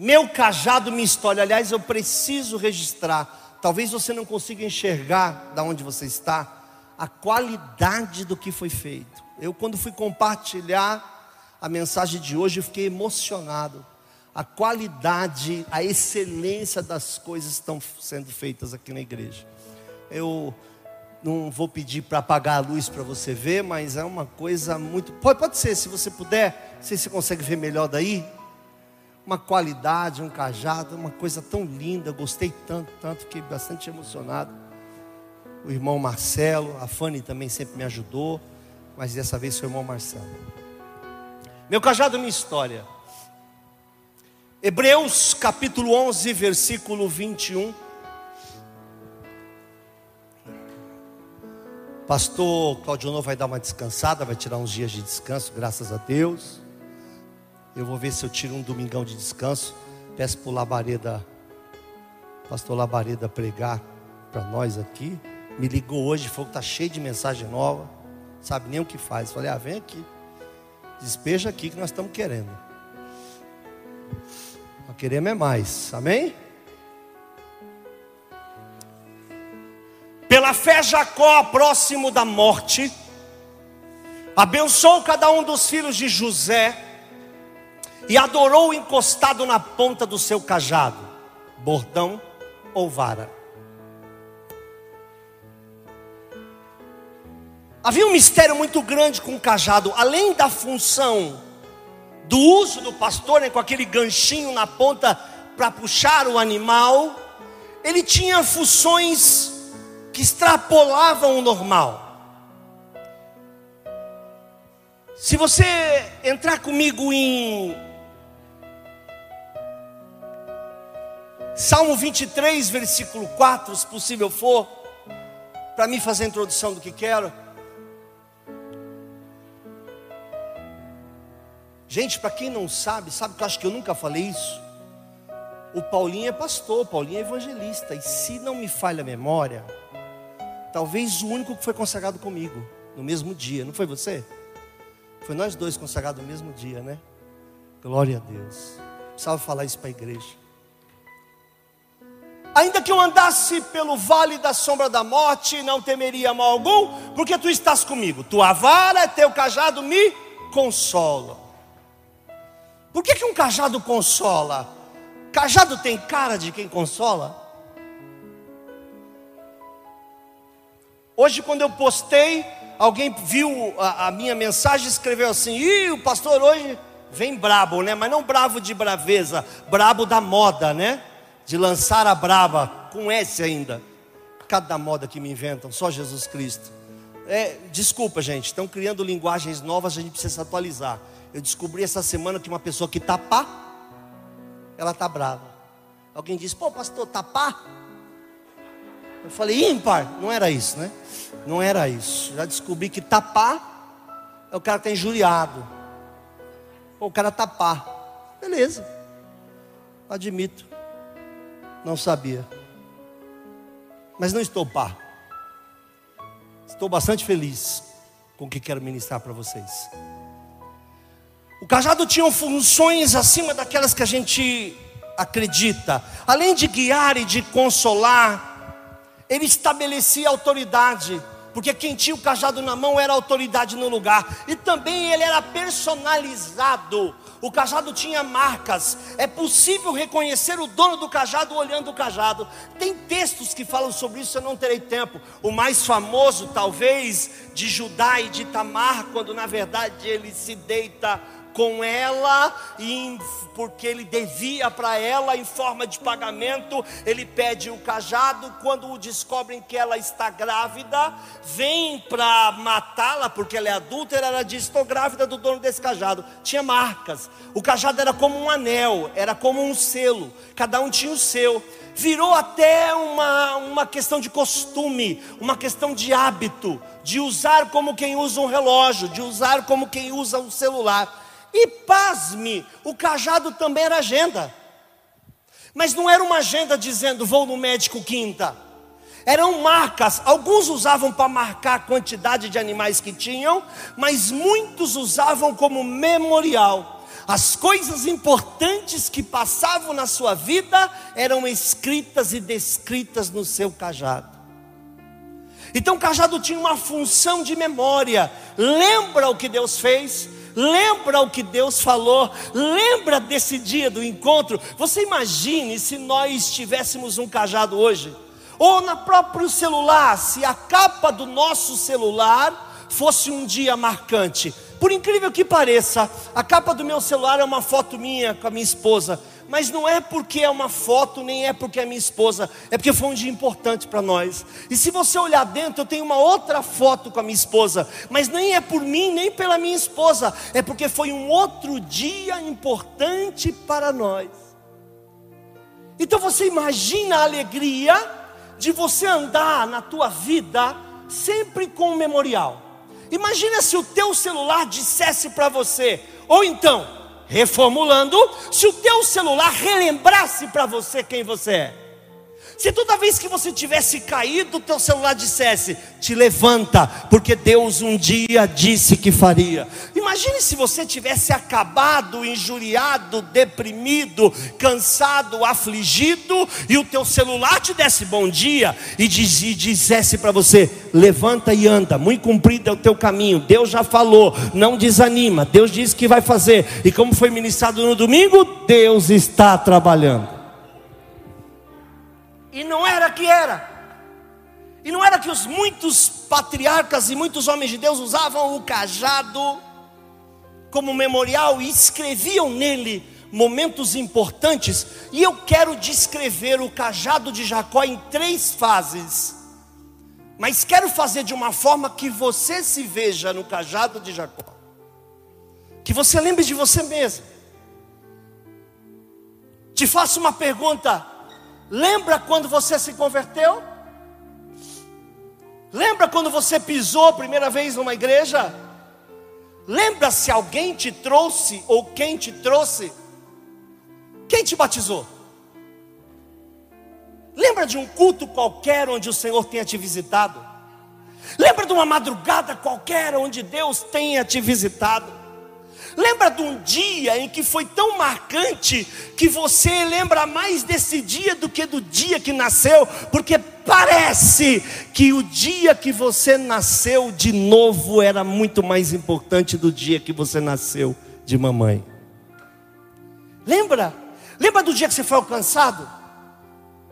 meu cajado, minha história. Aliás, eu preciso registrar. Talvez você não consiga enxergar da onde você está a qualidade do que foi feito. Eu, quando fui compartilhar a mensagem de hoje, eu fiquei emocionado. A qualidade, a excelência das coisas estão sendo feitas aqui na igreja. Eu não vou pedir para apagar a luz para você ver, mas é uma coisa muito. Pode, pode ser, se você puder, se você consegue ver melhor daí uma qualidade, um cajado, uma coisa tão linda, gostei tanto, tanto, fiquei bastante emocionado. O irmão Marcelo, a Fanny também sempre me ajudou, mas dessa vez foi o irmão Marcelo. Meu cajado, minha história. Hebreus capítulo 11, versículo 21. Pastor Claudio vai dar uma descansada, vai tirar uns dias de descanso, graças a Deus. Eu vou ver se eu tiro um domingão de descanso. Peço para o Labareda, pastor Labareda, pregar para nós aqui. Me ligou hoje, falou que está cheio de mensagem nova. Sabe nem o que faz. Falei, ah, vem aqui. Despeja aqui que nós estamos querendo. Nós queremos é mais. Amém? Pela fé, Jacó, próximo da morte, abençoou cada um dos filhos de José e adorou encostado na ponta do seu cajado, bordão ou vara. Havia um mistério muito grande com o cajado, além da função do uso do pastor, né, com aquele ganchinho na ponta para puxar o animal, ele tinha funções que extrapolavam o normal. Se você entrar comigo em Salmo 23, versículo 4, se possível for, para mim fazer a introdução do que quero. Gente, para quem não sabe, sabe que eu acho que eu nunca falei isso? O Paulinho é pastor, o Paulinho é evangelista, e se não me falha a memória, talvez o único que foi consagrado comigo no mesmo dia, não foi você? Foi nós dois consagrados no mesmo dia, né? Glória a Deus. Precisava falar isso para a igreja. Ainda que eu andasse pelo vale da sombra da morte, não temeria mal algum, porque tu estás comigo. Tua vara e teu cajado me consolam. Por que, que um cajado consola? Cajado tem cara de quem consola? Hoje, quando eu postei, alguém viu a, a minha mensagem e escreveu assim: Ih, o pastor hoje vem brabo, né? Mas não bravo de braveza, brabo da moda, né? De lançar a brava, com S ainda. Cada moda que me inventam, só Jesus Cristo. É, desculpa, gente, estão criando linguagens novas, a gente precisa se atualizar. Eu descobri essa semana que uma pessoa que tapa, ela tá brava. Alguém disse, pô, pastor, tapar? Eu falei, ímpar. Não era isso, né? Não era isso. Já descobri que tapar é o cara que está injuriado. Ou o cara tapar. Beleza. Admito. Não sabia. Mas não estou pá. Estou bastante feliz com o que quero ministrar para vocês. O cajado tinha funções acima daquelas que a gente acredita. Além de guiar e de consolar, ele estabelecia autoridade porque quem tinha o cajado na mão era autoridade no lugar, e também ele era personalizado. O cajado tinha marcas. É possível reconhecer o dono do cajado olhando o cajado. Tem textos que falam sobre isso, eu não terei tempo. O mais famoso, talvez, de Judá e de Tamar, quando na verdade ele se deita com ela, e porque ele devia para ela em forma de pagamento, ele pede o cajado. Quando descobrem que ela está grávida, vem para matá-la, porque ela é adúltera. Ela diz: Estou grávida do dono desse cajado. Tinha marcas, o cajado era como um anel, era como um selo, cada um tinha o seu virou até uma, uma questão de costume, uma questão de hábito, de usar como quem usa um relógio, de usar como quem usa um celular. E pasme, o cajado também era agenda. Mas não era uma agenda dizendo vou no médico quinta. Eram marcas, alguns usavam para marcar a quantidade de animais que tinham, mas muitos usavam como memorial. As coisas importantes que passavam na sua vida eram escritas e descritas no seu cajado. Então o cajado tinha uma função de memória. Lembra o que Deus fez? Lembra o que Deus falou, lembra desse dia do encontro. Você imagine se nós tivéssemos um cajado hoje, ou na próprio celular, se a capa do nosso celular fosse um dia marcante. Por incrível que pareça, a capa do meu celular é uma foto minha com a minha esposa mas não é porque é uma foto, nem é porque é minha esposa, é porque foi um dia importante para nós. E se você olhar dentro, eu tenho uma outra foto com a minha esposa, mas nem é por mim, nem pela minha esposa, é porque foi um outro dia importante para nós. Então você imagina a alegria de você andar na tua vida sempre com um memorial. Imagina se o teu celular dissesse para você, ou então, Reformulando, se o teu celular relembrasse para você quem você é. Se toda vez que você tivesse caído, o teu celular dissesse: "Te levanta, porque Deus um dia disse que faria". Imagine se você tivesse acabado injuriado, deprimido, cansado, afligido e o teu celular te desse bom dia e, diz, e dissesse para você: "Levanta e anda, muito comprido é o teu caminho. Deus já falou, não desanima. Deus disse que vai fazer". E como foi ministrado no domingo, Deus está trabalhando. E não era que era. E não era que os muitos patriarcas e muitos homens de Deus usavam o cajado como memorial e escreviam nele momentos importantes. E eu quero descrever o cajado de Jacó em três fases. Mas quero fazer de uma forma que você se veja no cajado de Jacó. Que você lembre de você mesmo. Te faço uma pergunta: Lembra quando você se converteu? Lembra quando você pisou a primeira vez numa igreja? Lembra se alguém te trouxe ou quem te trouxe? Quem te batizou? Lembra de um culto qualquer onde o Senhor tenha te visitado? Lembra de uma madrugada qualquer onde Deus tenha te visitado? Lembra de um dia em que foi tão marcante que você lembra mais desse dia do que do dia que nasceu, porque parece que o dia que você nasceu de novo era muito mais importante do dia que você nasceu de mamãe. Lembra? Lembra do dia que você foi alcançado?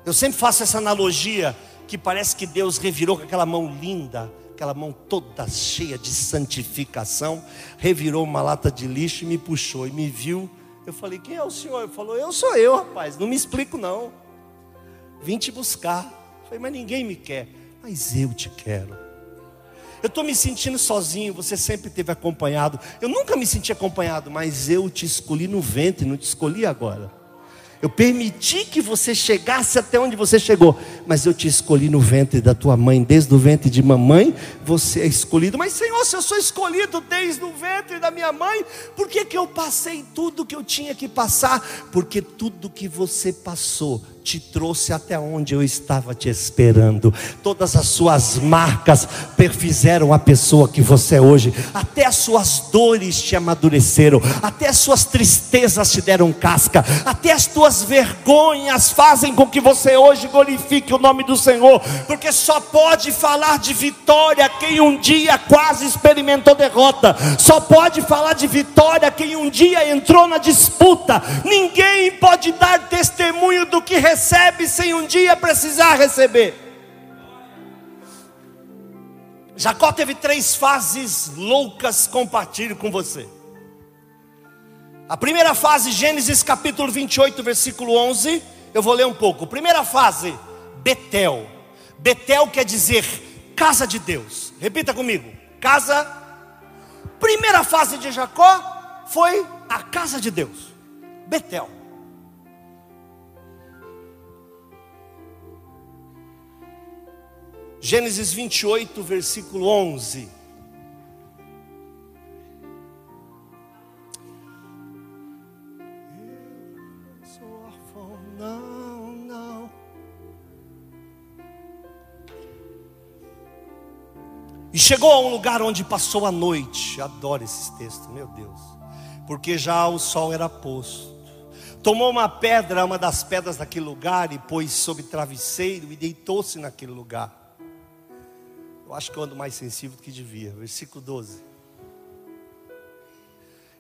Eu sempre faço essa analogia que parece que Deus revirou com aquela mão linda aquela mão toda cheia de santificação, revirou uma lata de lixo e me puxou e me viu. Eu falei: Quem é o senhor? Ele falou: Eu sou eu, rapaz, não me explico não. Vim te buscar. Eu falei: Mas ninguém me quer. Mas eu te quero. Eu estou me sentindo sozinho, você sempre teve acompanhado. Eu nunca me senti acompanhado, mas eu te escolhi no ventre, não te escolhi agora. Eu permiti que você chegasse até onde você chegou, mas eu te escolhi no ventre da tua mãe, desde o ventre de mamãe, você é escolhido. Mas Senhor, se eu sou escolhido desde o ventre da minha mãe, por que, que eu passei tudo que eu tinha que passar? Porque tudo que você passou te trouxe até onde eu estava te esperando. Todas as suas marcas perfizeram a pessoa que você é hoje. Até as suas dores te amadureceram. Até as suas tristezas te deram casca. Até as tuas vergonhas fazem com que você hoje glorifique o nome do Senhor, porque só pode falar de vitória quem um dia quase experimentou derrota, só pode falar de vitória quem um dia entrou na disputa. Ninguém pode dar testemunho do que recebe sem um dia precisar receber. Jacó teve três fases loucas, compartilho com você. A primeira fase, Gênesis capítulo 28, versículo 11, eu vou ler um pouco. Primeira fase, Betel. Betel quer dizer casa de Deus. Repita comigo: casa. Primeira fase de Jacó foi a casa de Deus, Betel. Gênesis 28, versículo 11. Não, não. E chegou a um lugar onde passou a noite. Adoro esses textos, meu Deus. Porque já o sol era posto. Tomou uma pedra, uma das pedras daquele lugar, e pôs sobre travesseiro e deitou-se naquele lugar. Eu acho que eu ando mais sensível do que devia. Versículo 12.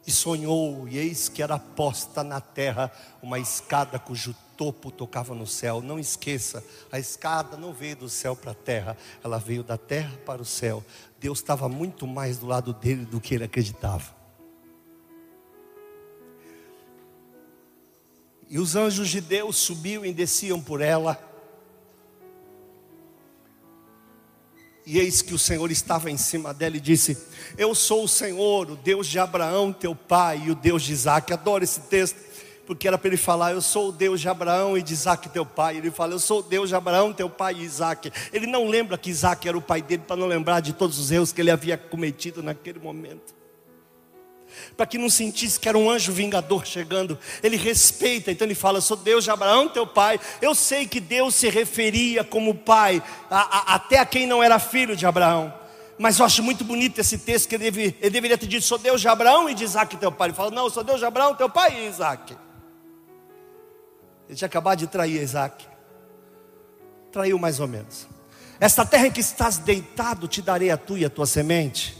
E sonhou, e eis que era posta na terra uma escada cujo topo tocava no céu. Não esqueça, a escada não veio do céu para a terra, ela veio da terra para o céu. Deus estava muito mais do lado dele do que ele acreditava. E os anjos de Deus subiam e desciam por ela. E eis que o Senhor estava em cima dela e disse: Eu sou o Senhor, o Deus de Abraão, teu pai, e o Deus de Isaac. Adoro esse texto, porque era para ele falar: Eu sou o Deus de Abraão e de Isaac, teu pai. Ele fala: Eu sou o Deus de Abraão, teu pai e Isaac. Ele não lembra que Isaac era o pai dele, para não lembrar de todos os erros que ele havia cometido naquele momento para que não sentisse que era um anjo vingador chegando. Ele respeita, então ele fala: Sou Deus de Abraão, teu pai. Eu sei que Deus se referia como pai a, a, até a quem não era filho de Abraão. Mas eu acho muito bonito esse texto que ele, deve, ele deveria ter dito: Sou Deus de Abraão e de Isaac, teu pai. Ele fala: Não, sou Deus de Abraão, teu pai e Isaac. Ele tinha acabado de trair Isaac. Traiu mais ou menos. Esta terra em que estás deitado, te darei a tua e a tua semente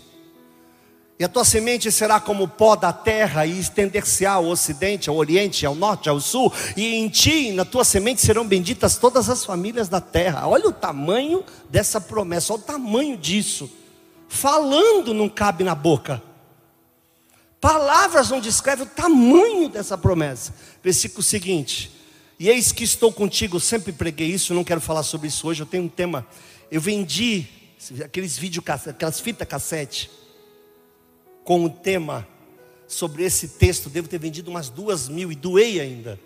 e a tua semente será como o pó da terra, e estender-se ao ocidente, ao oriente, ao norte, ao sul, e em ti, na tua semente, serão benditas todas as famílias da terra. Olha o tamanho dessa promessa, olha o tamanho disso. Falando não cabe na boca. Palavras não descrevem o tamanho dessa promessa. Versículo seguinte: E eis que estou contigo, sempre preguei isso, não quero falar sobre isso hoje. Eu tenho um tema. Eu vendi aqueles vídeos, aquelas fitas cassete com o tema sobre esse texto, devo ter vendido umas duas mil e doei ainda.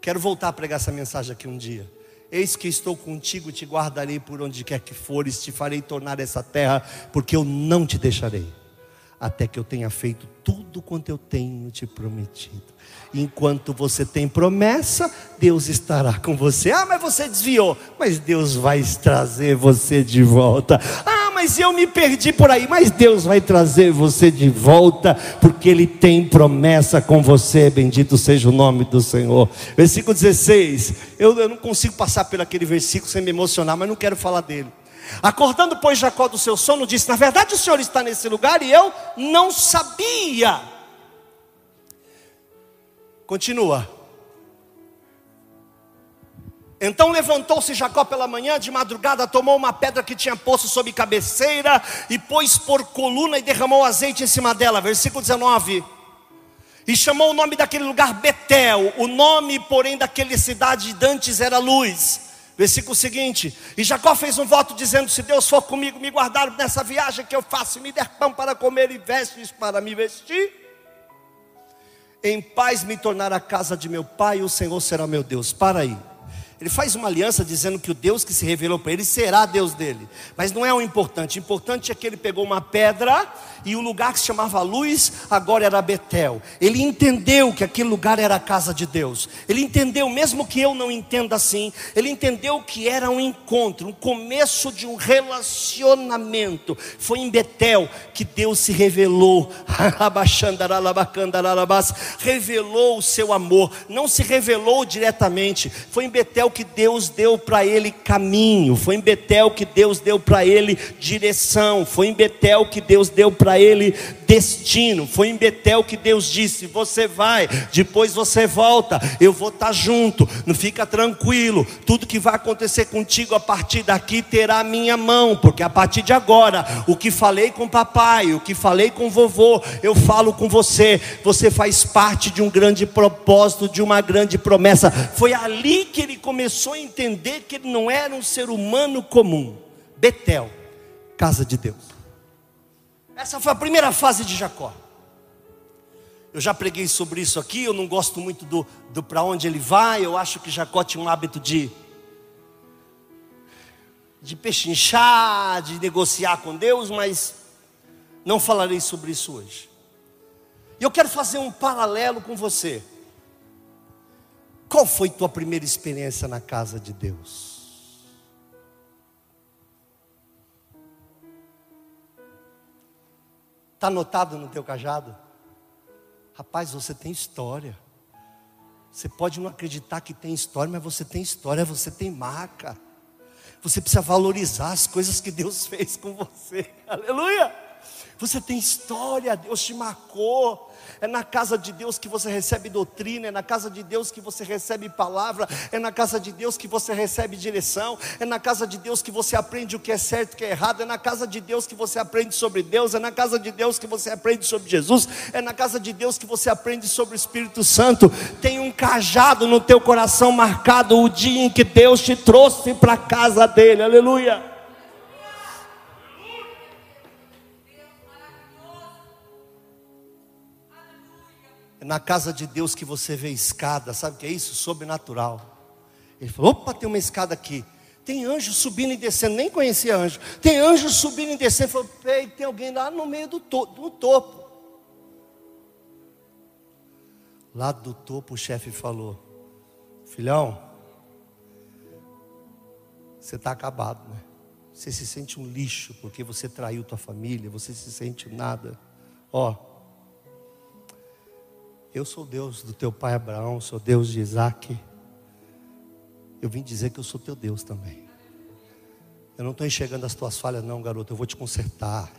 Quero voltar a pregar essa mensagem aqui um dia. Eis que estou contigo, te guardarei por onde quer que fores, te farei tornar essa terra, porque eu não te deixarei, até que eu tenha feito tudo quanto eu tenho te prometido. Enquanto você tem promessa, Deus estará com você. Ah, mas você desviou, mas Deus vai trazer você de volta. Ah, mas eu me perdi por aí. Mas Deus vai trazer você de volta, porque Ele tem promessa com você. Bendito seja o nome do Senhor. Versículo 16. Eu, eu não consigo passar por aquele versículo sem me emocionar, mas não quero falar dele. Acordando, pois, Jacó do seu sono, disse: Na verdade, o Senhor está nesse lugar e eu não sabia. Continua. Então levantou-se Jacó pela manhã, de madrugada, tomou uma pedra que tinha posto sob cabeceira e pôs por coluna e derramou azeite em cima dela. Versículo 19. E chamou o nome daquele lugar Betel, o nome, porém, daquela cidade de antes era luz. Versículo seguinte: E Jacó fez um voto dizendo: Se Deus for comigo, me guardar nessa viagem que eu faço, e me der pão para comer e vestes para me vestir, em paz me tornar a casa de meu pai, e o Senhor será meu Deus. Para aí. Ele faz uma aliança dizendo que o Deus que se revelou para ele será Deus dele. Mas não é o importante. O importante é que ele pegou uma pedra e o lugar que se chamava Luz agora era Betel. Ele entendeu que aquele lugar era a casa de Deus. Ele entendeu, mesmo que eu não entenda assim, ele entendeu que era um encontro, um começo de um relacionamento. Foi em Betel que Deus se revelou. revelou o seu amor. Não se revelou diretamente. Foi em Betel que Deus deu para ele caminho, foi em Betel que Deus deu para ele direção, foi em Betel que Deus deu para ele destino, foi em Betel que Deus disse: Você vai, depois você volta, eu vou estar tá junto, não fica tranquilo, tudo que vai acontecer contigo a partir daqui terá minha mão, porque a partir de agora, o que falei com papai, o que falei com vovô, eu falo com você, você faz parte de um grande propósito, de uma grande promessa. Foi ali que ele começou a entender que ele não era um ser humano comum. Betel, casa de Deus. Essa foi a primeira fase de Jacó. Eu já preguei sobre isso aqui. Eu não gosto muito do, do para onde ele vai. Eu acho que Jacó tinha um hábito de de pechinchar, de negociar com Deus, mas não falarei sobre isso hoje. E eu quero fazer um paralelo com você. Qual foi tua primeira experiência na casa de Deus? Está anotado no teu cajado? Rapaz, você tem história. Você pode não acreditar que tem história, mas você tem história, você tem marca. Você precisa valorizar as coisas que Deus fez com você. Aleluia! Você tem história, Deus te marcou. É na casa de Deus que você recebe doutrina, é na casa de Deus que você recebe palavra, é na casa de Deus que você recebe direção, é na casa de Deus que você aprende o que é certo e o que é errado, é na casa de Deus que você aprende sobre Deus, é na casa de Deus que você aprende sobre Jesus, é na casa de Deus que você aprende sobre o Espírito Santo. Tem um cajado no teu coração marcado o dia em que Deus te trouxe para a casa dele. Aleluia. Na casa de Deus que você vê escada, sabe o que é isso? Sobrenatural. Ele falou: opa, tem uma escada aqui. Tem anjo subindo e descendo, nem conhecia anjo. Tem anjo subindo e descendo. Falou, tem alguém lá no meio do, to do topo. Lá do topo o chefe falou: Filhão, você está acabado, né? Você se sente um lixo porque você traiu tua família, você se sente nada. Ó, eu sou Deus do teu pai Abraão, sou Deus de Isaac. Eu vim dizer que eu sou teu Deus também. Eu não estou enxergando as tuas falhas, não, garoto. Eu vou te consertar.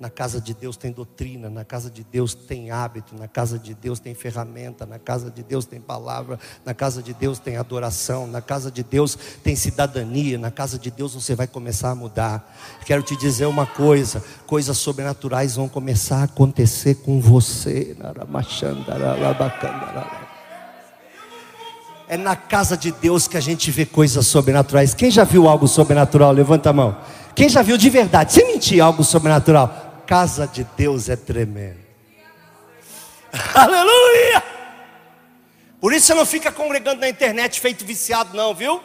Na casa de Deus tem doutrina, na casa de Deus tem hábito, na casa de Deus tem ferramenta, na casa de Deus tem palavra, na casa de Deus tem adoração, na casa de Deus tem cidadania, na casa de Deus você vai começar a mudar. Quero te dizer uma coisa: coisas sobrenaturais vão começar a acontecer com você. É na casa de Deus que a gente vê coisas sobrenaturais. Quem já viu algo sobrenatural? Levanta a mão. Quem já viu de verdade, sem mentir, algo sobrenatural? Casa de Deus é tremenda. Aleluia! Por isso você não fica congregando na internet feito viciado, não, viu?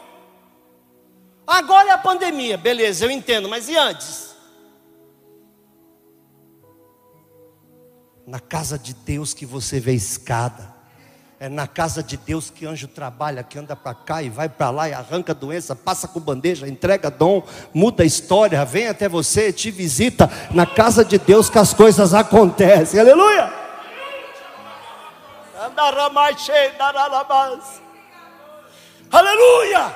Agora é a pandemia, beleza, eu entendo, mas e antes? Na casa de Deus que você vê escada, é na casa de Deus que anjo trabalha, que anda para cá e vai para lá e arranca doença, passa com bandeja, entrega dom, muda a história, vem até você, te visita. Na casa de Deus que as coisas acontecem. Aleluia! Aleluia!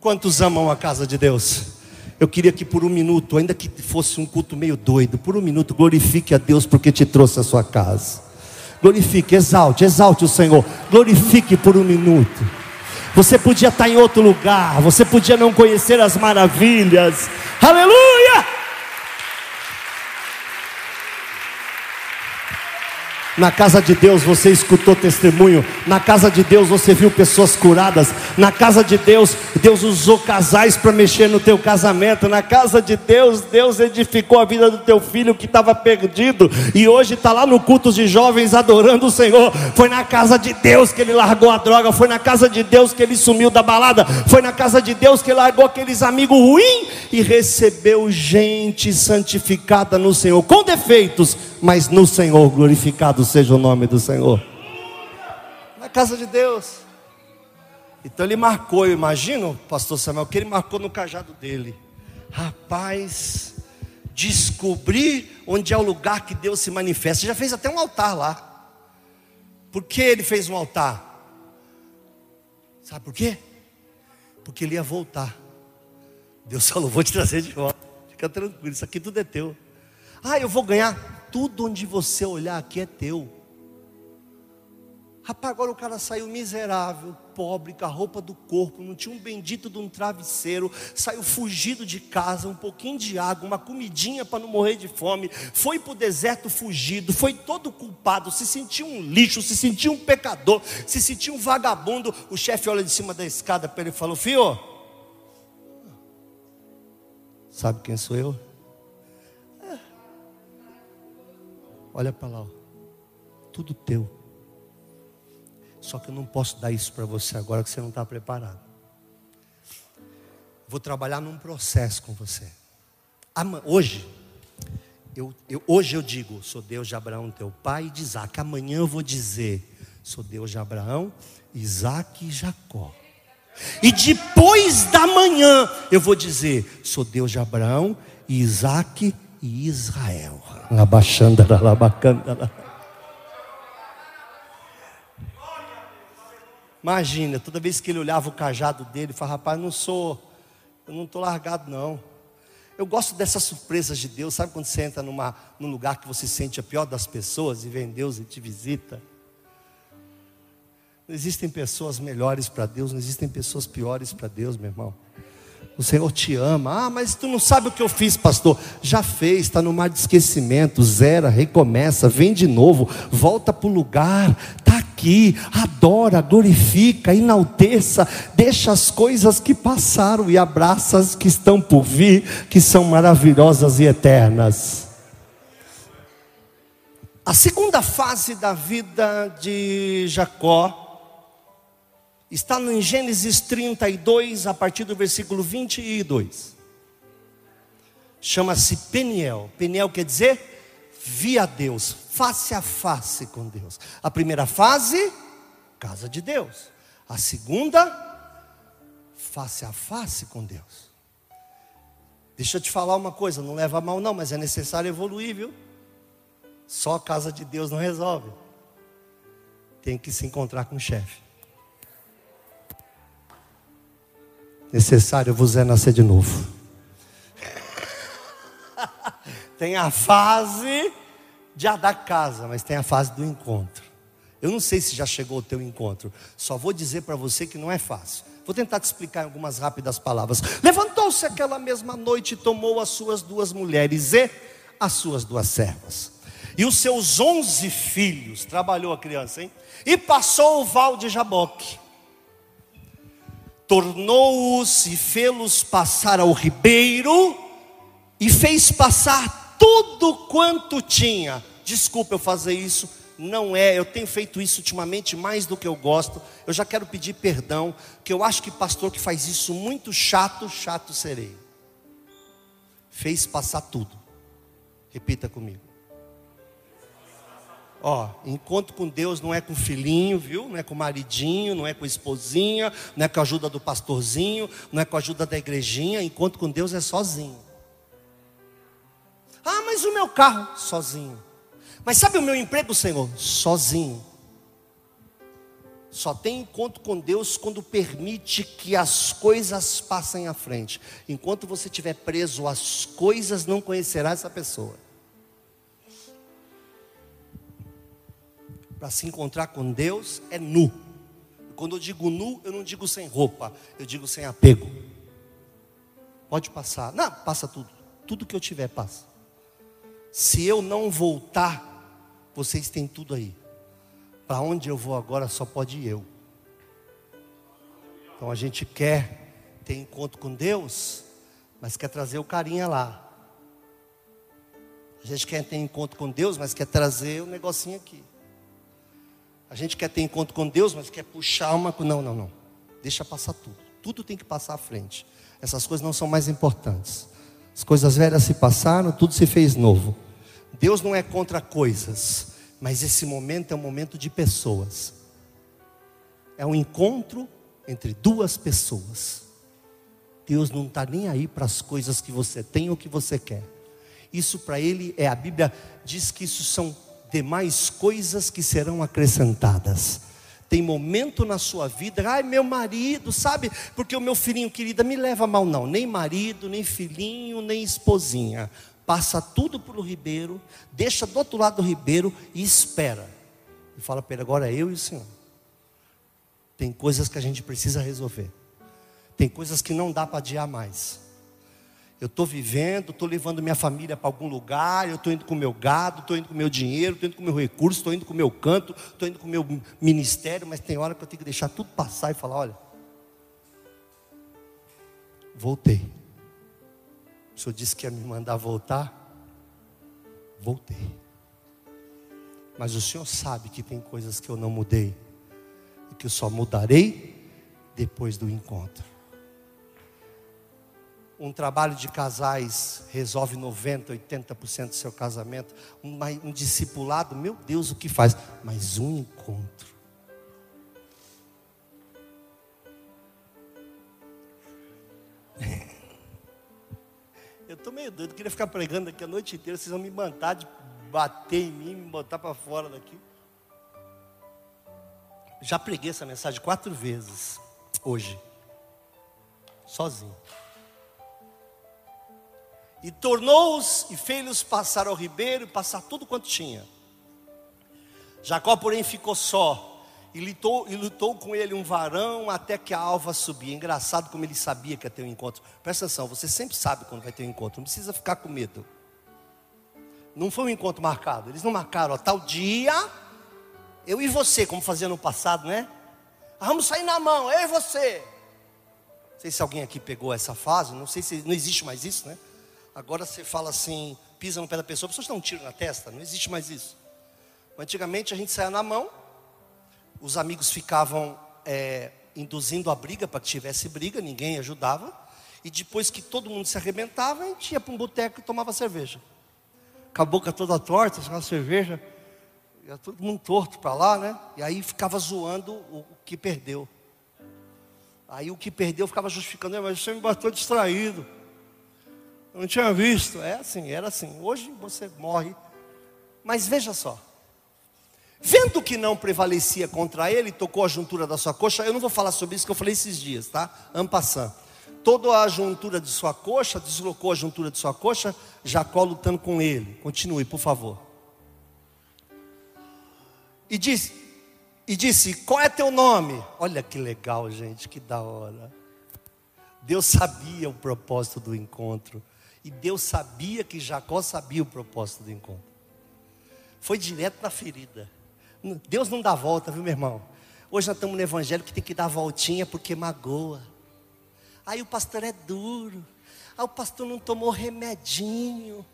Quantos amam a casa de Deus? Eu queria que por um minuto, ainda que fosse um culto meio doido, por um minuto glorifique a Deus porque te trouxe a sua casa. Glorifique, exalte, exalte o Senhor. Glorifique por um minuto. Você podia estar em outro lugar, você podia não conhecer as maravilhas. Aleluia! Na casa de Deus você escutou testemunho, na casa de Deus você viu pessoas curadas, Na casa de Deus, Deus usou casais para mexer no teu casamento. Na casa de Deus, Deus edificou a vida do teu filho que estava perdido. E hoje está lá no culto de jovens adorando o Senhor. Foi na casa de Deus que ele largou a droga, foi na casa de Deus que ele sumiu da balada, foi na casa de Deus que ele largou aqueles amigos ruins e recebeu gente santificada no Senhor, com defeitos, mas no Senhor, glorificado seja o nome do Senhor. Na casa de Deus. Então ele marcou, eu imagino, pastor Samuel, que ele marcou no cajado dele. Rapaz, descobrir onde é o lugar que Deus se manifesta. Você já fez até um altar lá. Por que ele fez um altar? Sabe por quê? Porque ele ia voltar. Deus falou: vou te trazer de volta. Fica tranquilo, isso aqui tudo é teu. Ah, eu vou ganhar. Tudo onde você olhar aqui é teu. Rapaz, agora o cara saiu miserável, pobre, com a roupa do corpo, não tinha um bendito de um travesseiro, saiu fugido de casa, um pouquinho de água, uma comidinha para não morrer de fome, foi para o deserto fugido, foi todo culpado, se sentiu um lixo, se sentiu um pecador, se sentiu um vagabundo. O chefe olha de cima da escada para ele e falou: Filho, sabe quem sou eu? Olha para lá, ó. tudo teu. Só que eu não posso dar isso para você agora que você não está preparado. Vou trabalhar num processo com você. Hoje, eu, eu, hoje eu digo, sou Deus de Abraão, teu pai, e de Isaac. Amanhã eu vou dizer, sou Deus de Abraão, Isaac e Jacó. E depois da manhã eu vou dizer, sou Deus de Abraão, Isaac e Israel. Imagina, toda vez que ele olhava o cajado dele, ele falava, rapaz, não sou, eu não estou largado não. Eu gosto dessas surpresas de Deus, sabe quando você entra numa, num lugar que você sente a pior das pessoas e vem Deus e te visita? Não existem pessoas melhores para Deus, não existem pessoas piores para Deus, meu irmão. O Senhor te ama. Ah, mas tu não sabe o que eu fiz, pastor. Já fez, está no mar de esquecimento. Zera, recomeça, vem de novo, volta para o lugar. Está aqui, adora, glorifica, enalteça. Deixa as coisas que passaram e abraça as que estão por vir, que são maravilhosas e eternas. A segunda fase da vida de Jacó Está em Gênesis 32, a partir do versículo 22. Chama-se Peniel. Peniel quer dizer via Deus, face a face com Deus. A primeira fase, casa de Deus. A segunda, face a face com Deus. Deixa eu te falar uma coisa, não leva mal não, mas é necessário evoluir, viu? Só a casa de Deus não resolve. Tem que se encontrar com o chefe. Necessário vos é nascer de novo. tem a fase de a da casa, mas tem a fase do encontro. Eu não sei se já chegou o teu encontro, só vou dizer para você que não é fácil. Vou tentar te explicar em algumas rápidas palavras. Levantou-se aquela mesma noite e tomou as suas duas mulheres e as suas duas servas. E os seus onze filhos, trabalhou a criança, hein? E passou o val de Jaboque tornou-os e fê-los passar ao ribeiro e fez passar tudo quanto tinha. Desculpa eu fazer isso, não é, eu tenho feito isso ultimamente mais do que eu gosto. Eu já quero pedir perdão, que eu acho que pastor que faz isso muito chato, chato serei. Fez passar tudo. Repita comigo. Ó, encontro com Deus não é com filhinho, viu? Não é com maridinho, não é com esposinha, não é com a ajuda do pastorzinho, não é com a ajuda da igrejinha. Encontro com Deus é sozinho. Ah, mas o meu carro, sozinho. Mas sabe o meu emprego, Senhor? Sozinho. Só tem encontro com Deus quando permite que as coisas passem à frente. Enquanto você estiver preso às coisas, não conhecerá essa pessoa. Para se encontrar com Deus é nu. Quando eu digo nu, eu não digo sem roupa, eu digo sem apego. Pode passar. Não, passa tudo. Tudo que eu tiver, passa. Se eu não voltar, vocês têm tudo aí. Para onde eu vou agora só pode ir eu. Então a gente quer ter encontro com Deus, mas quer trazer o carinha lá. A gente quer ter encontro com Deus, mas quer trazer o negocinho aqui. A gente quer ter encontro com Deus, mas quer puxar uma. Não, não, não. Deixa passar tudo. Tudo tem que passar à frente. Essas coisas não são mais importantes. As coisas velhas se passaram, tudo se fez novo. Deus não é contra coisas, mas esse momento é um momento de pessoas. É um encontro entre duas pessoas. Deus não está nem aí para as coisas que você tem ou que você quer. Isso para ele é a Bíblia diz que isso são demais coisas que serão acrescentadas. Tem momento na sua vida, ai meu marido, sabe? Porque o meu filhinho querida me leva mal não, nem marido, nem filhinho, nem esposinha. Passa tudo para o ribeiro, deixa do outro lado do ribeiro e espera. E fala para ele agora é eu e o Senhor. Tem coisas que a gente precisa resolver. Tem coisas que não dá para adiar mais. Eu estou vivendo, estou levando minha família para algum lugar, eu estou indo com o meu gado, estou indo com o meu dinheiro, estou indo com o meu recurso, estou indo com o meu canto, estou indo com o meu ministério, mas tem hora que eu tenho que deixar tudo passar e falar: olha, voltei. O senhor disse que ia me mandar voltar, voltei. Mas o senhor sabe que tem coisas que eu não mudei, e que eu só mudarei depois do encontro um trabalho de casais resolve 90%, 80% do seu casamento. Um, um discipulado, meu Deus, o que faz? Mas um encontro. Eu estou meio doido, queria ficar pregando aqui a noite inteira. Vocês vão me mandar de bater em mim, me botar para fora daqui. Já preguei essa mensagem quatro vezes hoje, sozinho. E tornou-os e fez-los passar ao ribeiro passar tudo quanto tinha. Jacó, porém, ficou só e lutou, e lutou com ele um varão até que a alva subia. Engraçado como ele sabia que ia ter um encontro. Presta atenção, você sempre sabe quando vai ter um encontro, não precisa ficar com medo. Não foi um encontro marcado, eles não marcaram, ó, tal dia, eu e você, como fazia no passado, né? Ah, vamos sair na mão, eu e você. Não sei se alguém aqui pegou essa fase, não sei se não existe mais isso, né? Agora você fala assim, pisa no pé da pessoa, a pessoa dá um tiro na testa, não existe mais isso. Antigamente a gente saía na mão, os amigos ficavam é, induzindo a briga para que tivesse briga, ninguém ajudava, e depois que todo mundo se arrebentava, a gente ia para um boteco e tomava cerveja. Com a boca toda torta, com a cerveja, ia todo mundo torto para lá, né? E aí ficava zoando o, que perdeu. Aí o que perdeu ficava justificando, mas você me bateu distraído. Eu não tinha visto. É assim, era assim. Hoje você morre. Mas veja só. Vendo que não prevalecia contra ele, tocou a juntura da sua coxa. Eu não vou falar sobre isso que eu falei esses dias, tá? Ampassando. Toda a juntura de sua coxa, deslocou a juntura de sua coxa, Jacó lutando com ele. Continue, por favor. E disse, e disse: Qual é teu nome? Olha que legal, gente, que da hora. Deus sabia o propósito do encontro. E Deus sabia que Jacó sabia o propósito do encontro. Foi direto na ferida. Deus não dá volta, viu, meu irmão? Hoje nós estamos no evangelho que tem que dar voltinha porque magoa. Aí o pastor é duro. Aí o pastor não tomou remedinho.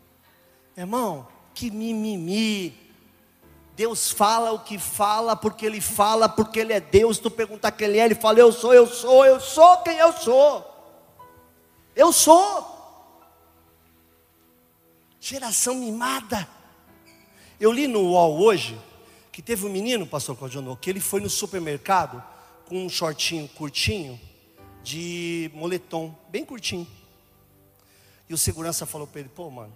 Irmão, que mimimi. Deus fala o que fala, porque Ele fala, porque Ele é Deus. Tu perguntar quem Ele é, Ele fala: Eu sou, eu sou, eu sou quem eu sou. Eu sou. Geração mimada. Eu li no UOL hoje que teve um menino, pastor Claudio, que ele foi no supermercado com um shortinho curtinho de moletom, bem curtinho. E o segurança falou para ele: pô, mano,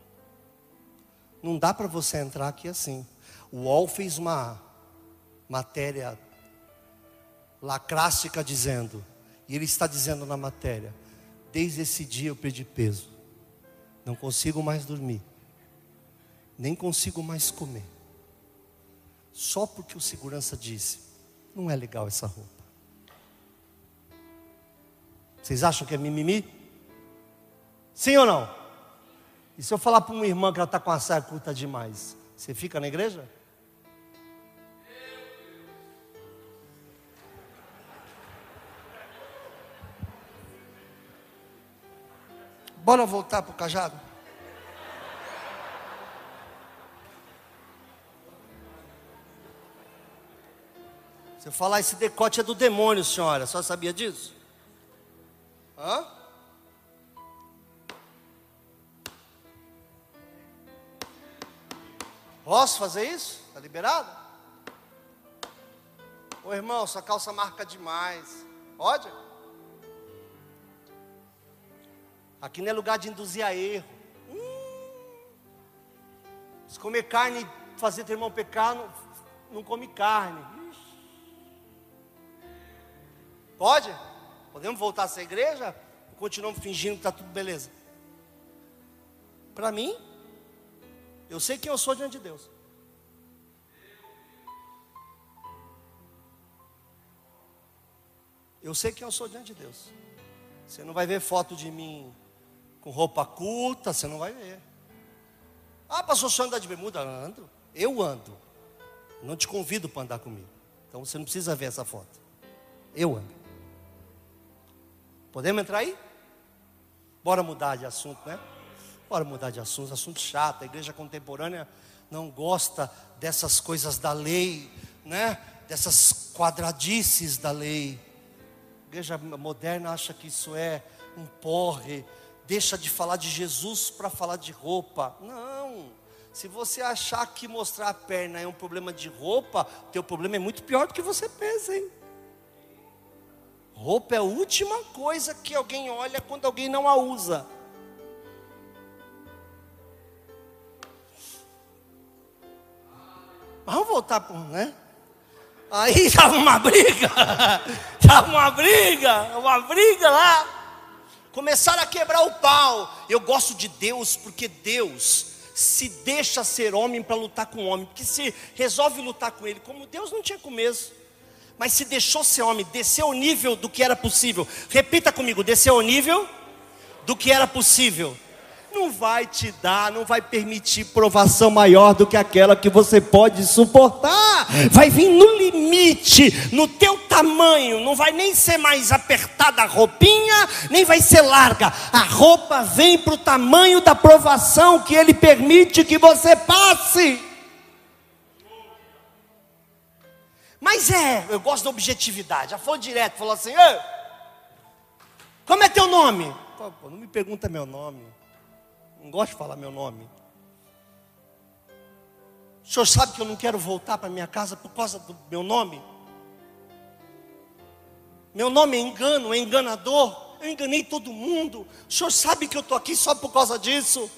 não dá para você entrar aqui assim. O UOL fez uma matéria lacrástica dizendo, e ele está dizendo na matéria: desde esse dia eu perdi peso, não consigo mais dormir nem consigo mais comer. Só porque o segurança disse: não é legal essa roupa. Vocês acham que é mimimi? Sim ou não? E se eu falar para uma irmã que ela está com a saia curta demais, você fica na igreja? Bora voltar para o cajado? Você falar esse decote é do demônio, senhora. Só sabia disso? Hã? Posso fazer isso? Está liberado? Ô irmão, sua calça marca demais. Pode? Aqui não é lugar de induzir a erro. Hum. Se comer carne, fazer teu irmão pecar, não, não come carne. Pode? Podemos voltar a essa igreja? Ou continuamos fingindo que está tudo beleza? Para mim, eu sei quem eu sou diante de Deus. Eu sei quem eu sou diante de Deus. Você não vai ver foto de mim com roupa curta, você não vai ver. Ah, pastor, você anda de bermuda? Ando. Eu ando. Não te convido para andar comigo. Então você não precisa ver essa foto. Eu ando. Podemos entrar aí? Bora mudar de assunto, né? Bora mudar de assunto, assunto chato. A igreja contemporânea não gosta dessas coisas da lei, né? Dessas quadradices da lei. A igreja moderna acha que isso é um porre, deixa de falar de Jesus para falar de roupa. Não. Se você achar que mostrar a perna é um problema de roupa, teu problema é muito pior do que você pensa, hein? Roupa é a última coisa que alguém olha quando alguém não a usa. Vamos voltar para né? Aí estava uma briga, estava uma briga, uma briga lá. Começaram a quebrar o pau. Eu gosto de Deus porque Deus se deixa ser homem para lutar com o homem, porque se resolve lutar com ele, como Deus não tinha começo, mas se deixou ser homem, desceu o nível do que era possível. Repita comigo: desceu o nível do que era possível não vai te dar, não vai permitir provação maior do que aquela que você pode suportar. Vai vir no limite, no teu tamanho, não vai nem ser mais apertada a roupinha, nem vai ser larga. A roupa vem para o tamanho da provação que ele permite que você passe. Mas é, eu gosto da objetividade. Já falou direto, falou assim: como é teu nome? Pô, não me pergunta meu nome. Não gosto de falar meu nome. O senhor sabe que eu não quero voltar para minha casa por causa do meu nome? Meu nome é engano, é enganador. Eu enganei todo mundo. O senhor sabe que eu estou aqui só por causa disso?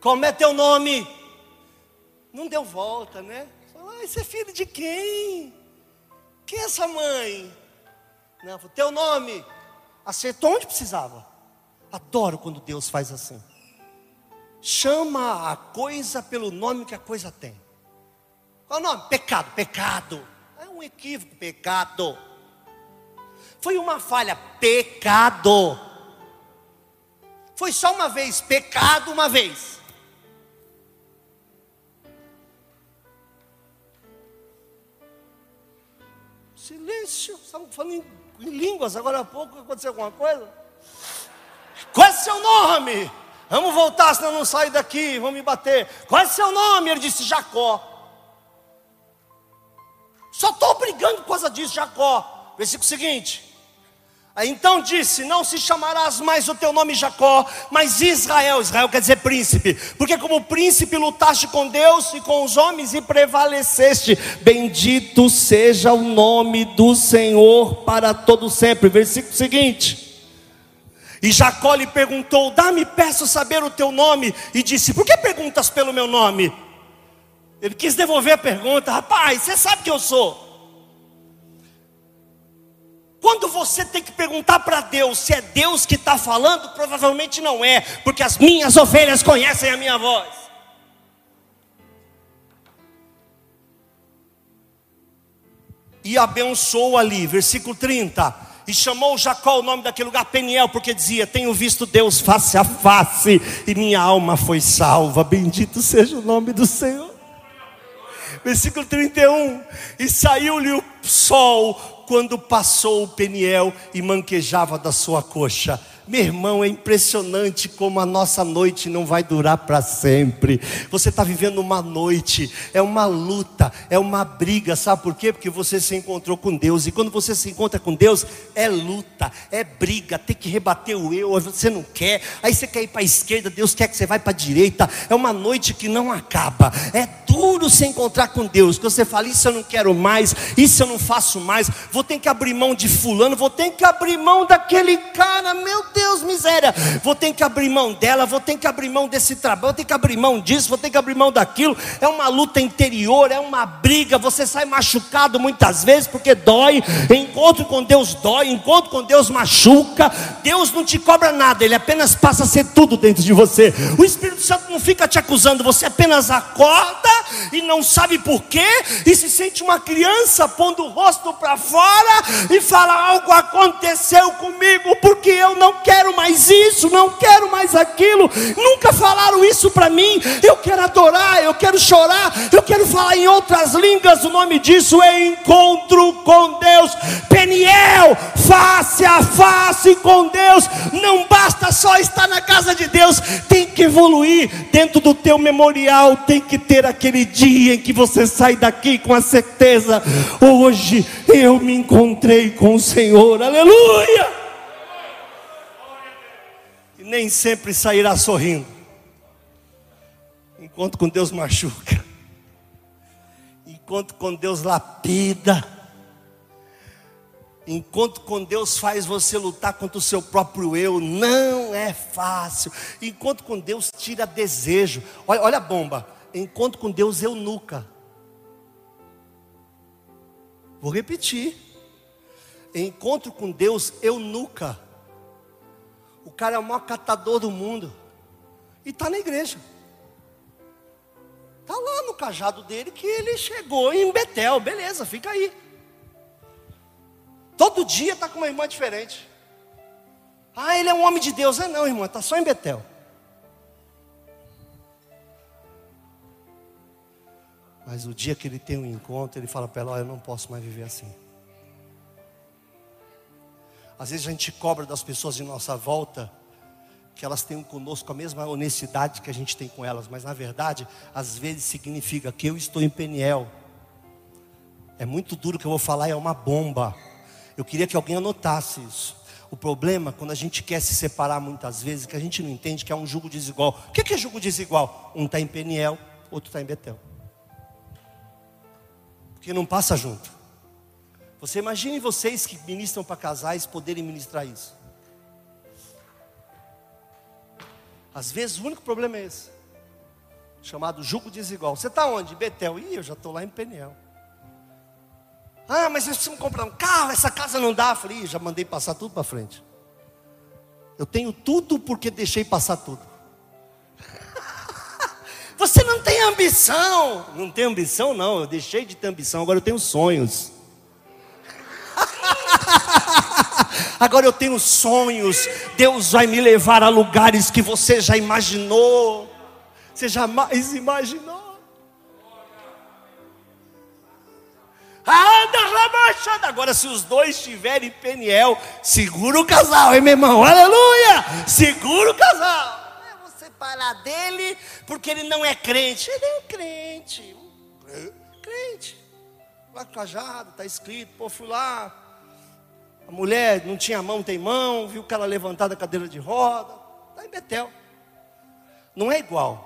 Como é teu nome? Não deu volta, né? Ah, esse é filho de quem? Quem é essa mãe? Não, teu nome. Acertou onde precisava. Adoro quando Deus faz assim. Chama a coisa pelo nome que a coisa tem. Qual o nome? Pecado, pecado. É um equívoco, pecado. Foi uma falha, pecado. Foi só uma vez, pecado uma vez. Silêncio, estamos falando em, línguas, agora há pouco aconteceu alguma coisa? Qual é seu nome? Vamos voltar, senão não sai daqui, vão me bater. Qual é seu nome? Ele disse Jacó. Só estou brigando por causa disso, Jacó. Versículo seguinte. Então disse: Não se chamarás mais o teu nome Jacó, mas Israel. Israel quer dizer príncipe, porque como príncipe lutaste com Deus e com os homens e prevaleceste. Bendito seja o nome do Senhor para todo sempre. Versículo seguinte. E Jacó lhe perguntou: Dá-me, peço saber o teu nome. E disse: Por que perguntas pelo meu nome? Ele quis devolver a pergunta: Rapaz, você sabe que eu sou. Quando você tem que perguntar para Deus se é Deus que está falando, provavelmente não é, porque as minhas ovelhas conhecem a minha voz. E abençoou ali, versículo 30 e chamou Jacó o nome daquele lugar Peniel, porque dizia: Tenho visto Deus face a face, e minha alma foi salva. Bendito seja o nome do Senhor. Versículo 31: E saiu-lhe o sol quando passou o Peniel e manquejava da sua coxa. Meu irmão, é impressionante como a nossa noite não vai durar para sempre. Você está vivendo uma noite, é uma luta, é uma briga, sabe por quê? Porque você se encontrou com Deus, e quando você se encontra com Deus, é luta, é briga, tem que rebater o eu, você não quer, aí você quer ir para a esquerda, Deus quer que você vá para a direita, é uma noite que não acaba, é duro se encontrar com Deus, que você fala, isso eu não quero mais, isso eu não faço mais, vou ter que abrir mão de fulano, vou ter que abrir mão daquele cara, meu Deus, miséria, vou ter que abrir mão dela, vou ter que abrir mão desse trabalho, vou ter que abrir mão disso, vou ter que abrir mão daquilo, é uma luta interior, é uma briga, você sai machucado muitas vezes porque dói, encontro com Deus dói, encontro com Deus machuca, Deus não te cobra nada, Ele apenas passa a ser tudo dentro de você, o Espírito Santo não fica te acusando, você apenas acorda e não sabe porquê, e se sente uma criança pondo o rosto para fora e fala: algo aconteceu comigo, porque eu não quero mais isso, não quero mais aquilo, nunca falaram isso para mim, eu quero adorar, eu quero chorar, eu quero falar em outras línguas, o nome disso. É encontro com Deus, Peniel, face a face com Deus, não basta só estar na casa de Deus, tem que evoluir dentro do teu memorial, tem que ter aquele dia em que você sai daqui com a certeza: hoje eu me encontrei com o Senhor, aleluia! Nem sempre sairá sorrindo, enquanto com Deus machuca, enquanto com Deus lapida, enquanto com Deus faz você lutar contra o seu próprio eu, não é fácil. Enquanto com Deus tira desejo. Olha, olha a bomba. Enquanto com Deus eu nunca. Vou repetir. Encontro com Deus eu nunca. O cara é o maior catador do mundo. E está na igreja. Está lá no cajado dele que ele chegou em Betel. Beleza, fica aí. Todo dia está com uma irmã diferente. Ah, ele é um homem de Deus. É não, irmã, está só em Betel. Mas o dia que ele tem um encontro, ele fala para ela: oh, Eu não posso mais viver assim. Às vezes a gente cobra das pessoas de nossa volta que elas tenham conosco a mesma honestidade que a gente tem com elas, mas na verdade, às vezes significa que eu estou em Peniel. É muito duro o que eu vou falar, é uma bomba. Eu queria que alguém anotasse isso. O problema, quando a gente quer se separar muitas vezes, que a gente não entende que é um jugo desigual. O que é jugo desigual? Um está em Peniel, outro está em Betel. Porque não passa junto. Você imagine vocês que ministram para casais poderem ministrar isso. Às vezes o único problema é esse. Chamado jugo desigual. Você está onde? Betel. Ih, eu já estou lá em Peniel. Ah, mas nós precisamos comprar um carro, essa casa não dá. Eu falei, já mandei passar tudo para frente. Eu tenho tudo porque deixei passar tudo. Você não tem ambição. Não tem ambição, não. Eu deixei de ter ambição, agora eu tenho sonhos. Agora eu tenho sonhos. Deus vai me levar a lugares que você já imaginou. Você jamais imaginou. Agora, se os dois tiverem Peniel, segura o casal, hein, meu irmão? Aleluia! Segura o casal. Não é você parar dele porque ele não é crente. Ele é crente. Crente. Lá está escrito. Pô, fui lá. A mulher não tinha mão, tem mão. Viu o cara levantar da cadeira de roda. Está em Betel. Não é igual.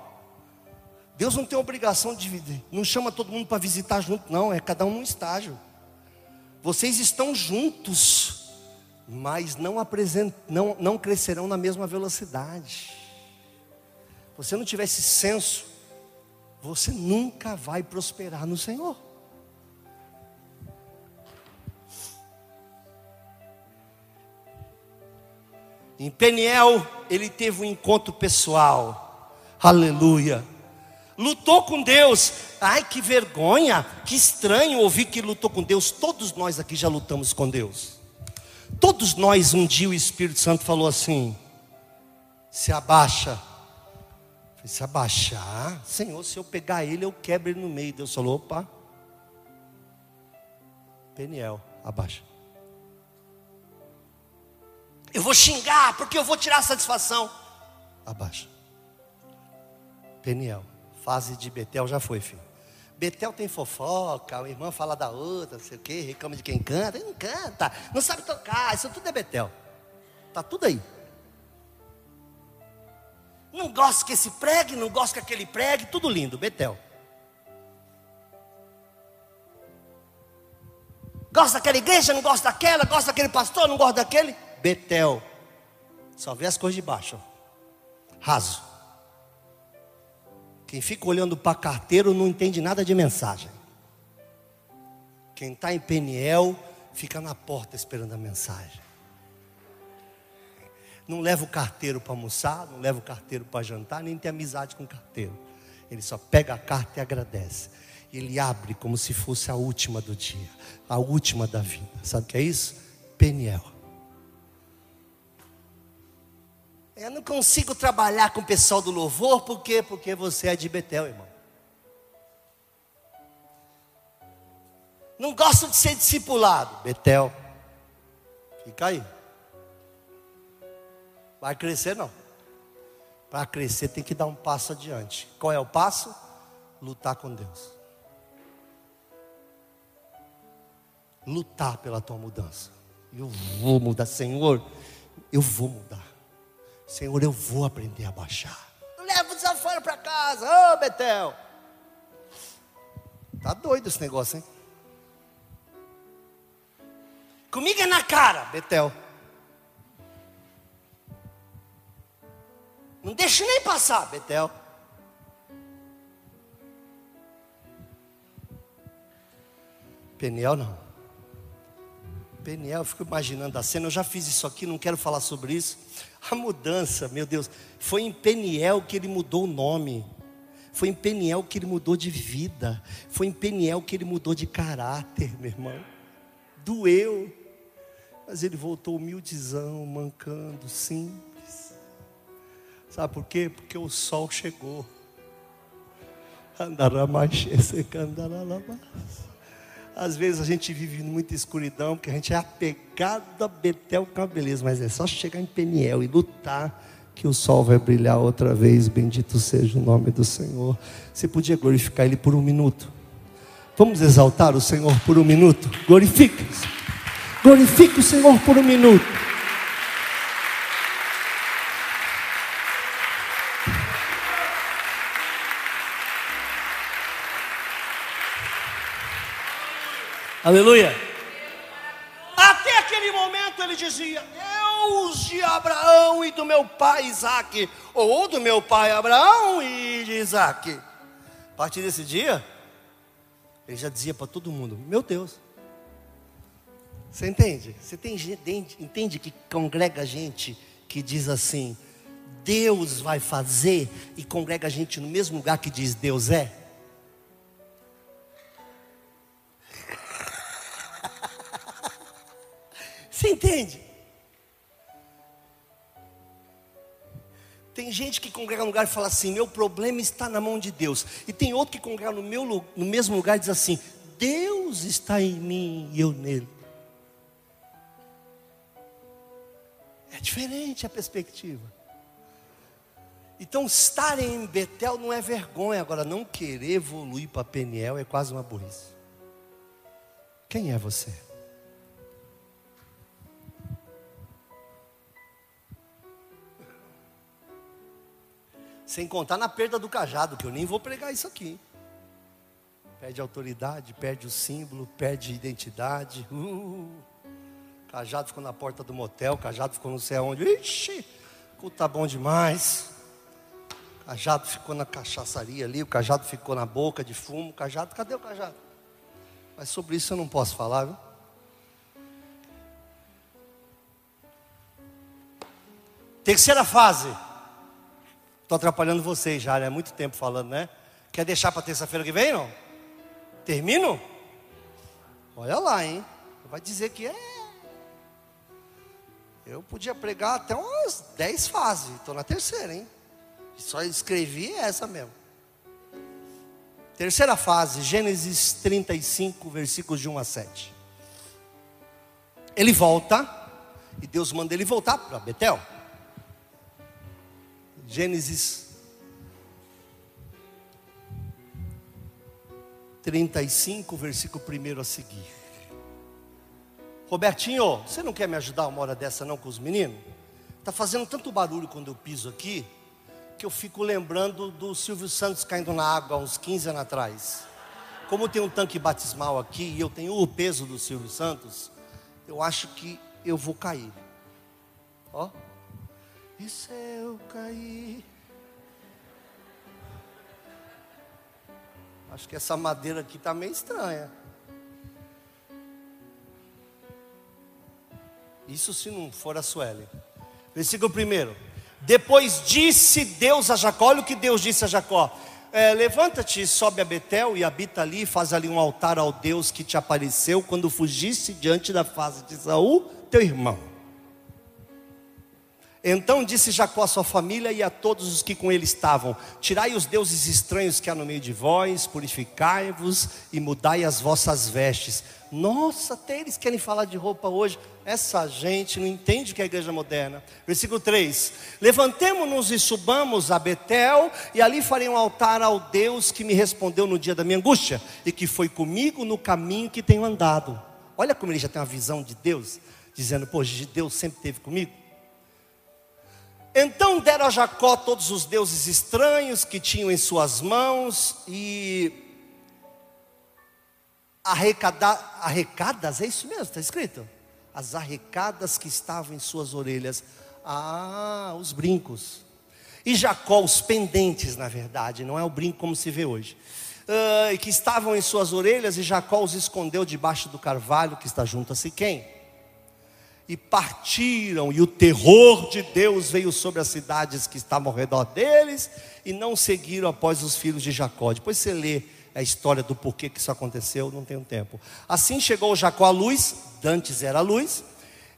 Deus não tem obrigação de dividir. Não chama todo mundo para visitar junto, não. É cada um num estágio. Vocês estão juntos, mas não, apresent, não, não crescerão na mesma velocidade. Você não tiver esse senso, você nunca vai prosperar no Senhor. Em Peniel, ele teve um encontro pessoal. Aleluia lutou com Deus. Ai, que vergonha, que estranho ouvir que lutou com Deus. Todos nós aqui já lutamos com Deus. Todos nós, um dia o Espírito Santo falou assim: se abaixa. Se abaixar, Senhor, se eu pegar ele, eu quebro ele no meio. Deus falou: opa, Peniel, abaixa. Eu vou xingar porque eu vou tirar satisfação. Abaixa. Peniel, fase de Betel já foi, filho. Betel tem fofoca, a irmã fala da outra, não sei o quê, reclama de quem canta, ele não canta, não sabe tocar, isso tudo é Betel. Tá tudo aí. Não gosta que esse pregue, não gosta que aquele pregue, tudo lindo, Betel. Gosta daquela igreja, não gosta daquela, gosta daquele pastor, não gosta daquele. Betel. Só vê as coisas de baixo. Raso. Quem fica olhando para carteiro não entende nada de mensagem. Quem está em Peniel fica na porta esperando a mensagem. Não leva o carteiro para almoçar, não leva o carteiro para jantar, nem tem amizade com o carteiro. Ele só pega a carta e agradece ele abre como se fosse a última do dia, a última da vida. Sabe o que é isso? Peniel. Eu não consigo trabalhar com o pessoal do louvor, por quê? Porque você é de Betel, irmão. Não gosto de ser discipulado, Betel. Fica aí. Vai crescer não. Para crescer tem que dar um passo adiante. Qual é o passo? Lutar com Deus. lutar pela tua mudança. Eu vou mudar, Senhor, eu vou mudar. Senhor, eu vou aprender a baixar. Leva o desaforo para casa, ô oh, Betel. Tá doido esse negócio, hein? Comigo é na cara, Betel. Não deixa nem passar, Betel. Peniel não. Peniel, eu fico imaginando a cena, eu já fiz isso aqui, não quero falar sobre isso. A mudança, meu Deus, foi em Peniel que ele mudou o nome. Foi em Peniel que ele mudou de vida. Foi em Peniel que ele mudou de caráter, meu irmão. Doeu. Mas ele voltou humildizão, mancando, simples. Sabe por quê? Porque o sol chegou. Andará mais, andará mais. Às vezes a gente vive muita escuridão, porque a gente é apegado a Betel com a beleza, mas é só chegar em Peniel e lutar que o sol vai brilhar outra vez. Bendito seja o nome do Senhor. Você podia glorificar Ele por um minuto? Vamos exaltar o Senhor por um minuto? Glorifique. Glorifique o Senhor por um minuto. Aleluia. Até aquele momento ele dizia: Deus de Abraão e do meu pai Isaac, ou do meu pai Abraão e de Isaac. A partir desse dia, ele já dizia para todo mundo: Meu Deus. Você entende? Você tem gente, entende que congrega gente que diz assim: Deus vai fazer, e congrega gente no mesmo lugar que diz Deus é? Você entende? Tem gente que congrega no lugar e fala assim: meu problema está na mão de Deus. E tem outro que congrega no, meu, no mesmo lugar e diz assim: Deus está em mim e eu nele. É diferente a perspectiva. Então, estar em Betel não é vergonha, agora não querer evoluir para Peniel é quase uma burrice. Quem é você? Sem contar na perda do cajado, que eu nem vou pregar isso aqui. Perde autoridade, perde o símbolo, perde identidade. Uh, cajado ficou na porta do motel, cajado ficou não sei aonde. Ixi, culto tá bom demais. Cajado ficou na cachaçaria ali, o cajado ficou na boca de fumo. Cajado, cadê o cajado? Mas sobre isso eu não posso falar, viu? Terceira fase. Estou atrapalhando vocês já, é muito tempo falando, né? Quer deixar para terça-feira que vem, não? Termino? Olha lá, hein? Vai dizer que é. Eu podia pregar até umas 10 fases. Estou na terceira, hein? Só escrevi essa mesmo. Terceira fase, Gênesis 35, versículos de 1 a 7. Ele volta E Deus manda ele voltar para Betel. Gênesis 35, versículo 1 a seguir. Robertinho, você não quer me ajudar uma hora dessa não com os meninos? Está fazendo tanto barulho quando eu piso aqui, que eu fico lembrando do Silvio Santos caindo na água há uns 15 anos atrás. Como tem um tanque batismal aqui e eu tenho o peso do Silvio Santos, eu acho que eu vou cair. Ó. E se eu cair? Acho que essa madeira aqui está meio estranha. Isso se não for a Sueli. Versículo 1. Depois disse Deus a Jacó: olha o que Deus disse a Jacó: é, Levanta-te, sobe a Betel e habita ali, faz ali um altar ao Deus que te apareceu quando fugiste diante da face de Saul, teu irmão. Então disse Jacó à sua família e a todos os que com ele estavam: Tirai os deuses estranhos que há no meio de vós, purificai-vos e mudai as vossas vestes. Nossa, até eles querem falar de roupa hoje. Essa gente não entende o que é a igreja moderna. Versículo 3: Levantemo-nos e subamos a Betel, e ali farei um altar ao Deus que me respondeu no dia da minha angústia e que foi comigo no caminho que tenho andado. Olha como ele já tem uma visão de Deus, dizendo: Poxa, Deus sempre esteve comigo. Então deram a Jacó todos os deuses estranhos que tinham em suas mãos e arrecada, arrecadas, é isso mesmo, está escrito? As arrecadas que estavam em suas orelhas. Ah, os brincos. E Jacó, os pendentes, na verdade, não é o brinco como se vê hoje. Uh, que estavam em suas orelhas, e Jacó os escondeu debaixo do carvalho que está junto a Siquém e partiram, e o terror de Deus veio sobre as cidades que estavam ao redor deles, e não seguiram após os filhos de Jacó. Depois você lê a história do porquê que isso aconteceu, não tenho tempo. Assim chegou Jacó à luz, dantes era a luz,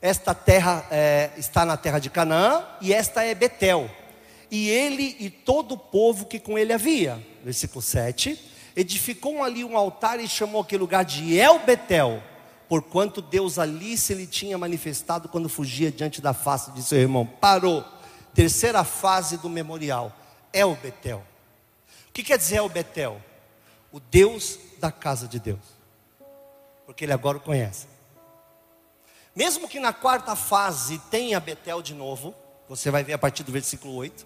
esta terra é, está na terra de Canaã, e esta é Betel. E ele e todo o povo que com ele havia, versículo 7, edificou ali um altar e chamou aquele lugar de El Betel porquanto Deus ali se lhe tinha manifestado quando fugia diante da face de seu irmão. Parou. Terceira fase do memorial. É o Betel. O que quer dizer El Betel? O Deus da casa de Deus. Porque ele agora o conhece. Mesmo que na quarta fase tenha Betel de novo, você vai ver a partir do versículo 8.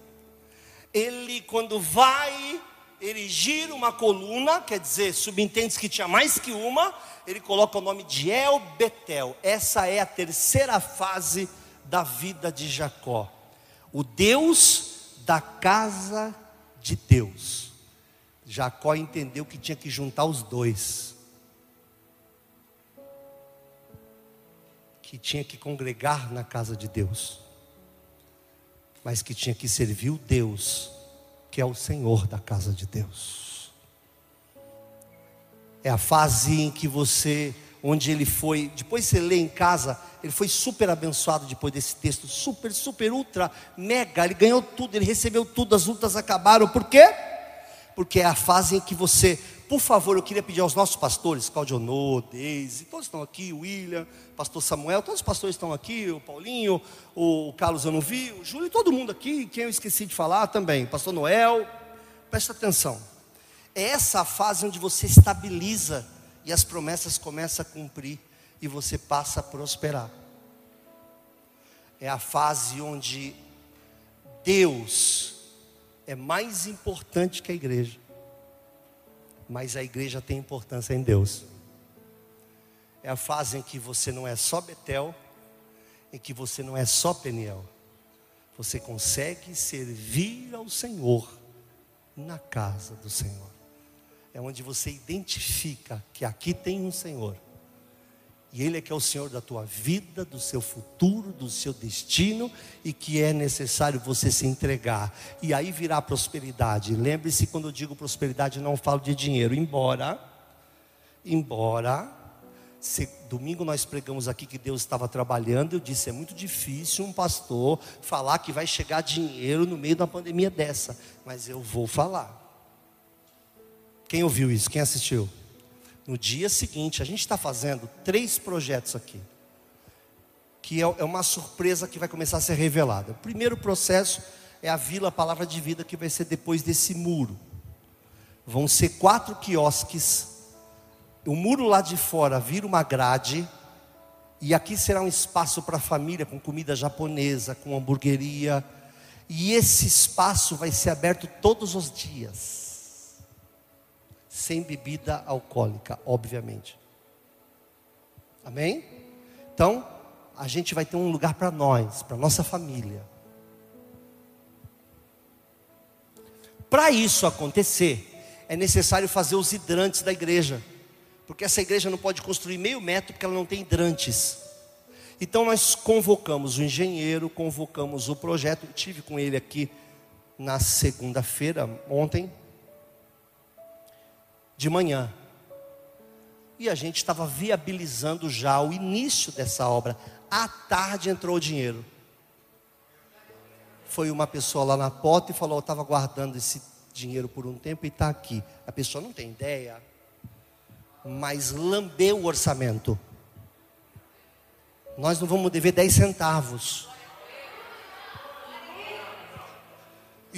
Ele, quando vai erigir uma coluna, quer dizer, subentende que tinha mais que uma, ele coloca o nome de El Betel. Essa é a terceira fase da vida de Jacó. O Deus da casa de Deus. Jacó entendeu que tinha que juntar os dois. Que tinha que congregar na casa de Deus. Mas que tinha que servir o Deus que é o Senhor da casa de Deus. É a fase em que você, onde ele foi, depois você lê em casa, ele foi super abençoado depois desse texto, super, super, ultra, mega, ele ganhou tudo, ele recebeu tudo, as lutas acabaram, por quê? Porque é a fase em que você por favor, eu queria pedir aos nossos pastores, Claudionô, Deise, todos estão aqui, o William, pastor Samuel, todos os pastores estão aqui, o Paulinho, o Carlos eu não vi, o Júlio, todo mundo aqui, quem eu esqueci de falar também, pastor Noel, presta atenção. É essa a fase onde você estabiliza e as promessas começam a cumprir e você passa a prosperar. É a fase onde Deus é mais importante que a igreja mas a igreja tem importância em Deus. É a fase em que você não é só Betel, em que você não é só Peniel. Você consegue servir ao Senhor na casa do Senhor. É onde você identifica que aqui tem um Senhor e Ele é que é o Senhor da tua vida, do seu futuro, do seu destino, e que é necessário você se entregar. E aí virá prosperidade. Lembre-se, quando eu digo prosperidade, não falo de dinheiro. Embora, embora, se, domingo nós pregamos aqui que Deus estava trabalhando, eu disse: é muito difícil um pastor falar que vai chegar dinheiro no meio de uma pandemia dessa. Mas eu vou falar. Quem ouviu isso? Quem assistiu? No dia seguinte, a gente está fazendo três projetos aqui. que é, é uma surpresa que vai começar a ser revelada. O primeiro processo é a Vila Palavra de Vida, que vai ser depois desse muro. Vão ser quatro quiosques. O muro lá de fora vira uma grade. E aqui será um espaço para a família, com comida japonesa, com hamburgueria. E esse espaço vai ser aberto todos os dias. Sem bebida alcoólica, obviamente. Amém? Então, a gente vai ter um lugar para nós, para nossa família. Para isso acontecer, é necessário fazer os hidrantes da igreja, porque essa igreja não pode construir meio metro porque ela não tem hidrantes. Então nós convocamos o engenheiro, convocamos o projeto, Eu tive com ele aqui na segunda-feira, ontem, de manhã. E a gente estava viabilizando já o início dessa obra. À tarde entrou o dinheiro foi uma pessoa lá na porta e falou: Eu estava guardando esse dinheiro por um tempo e está aqui. A pessoa não tem ideia, mas lambeu o orçamento. Nós não vamos dever 10 centavos.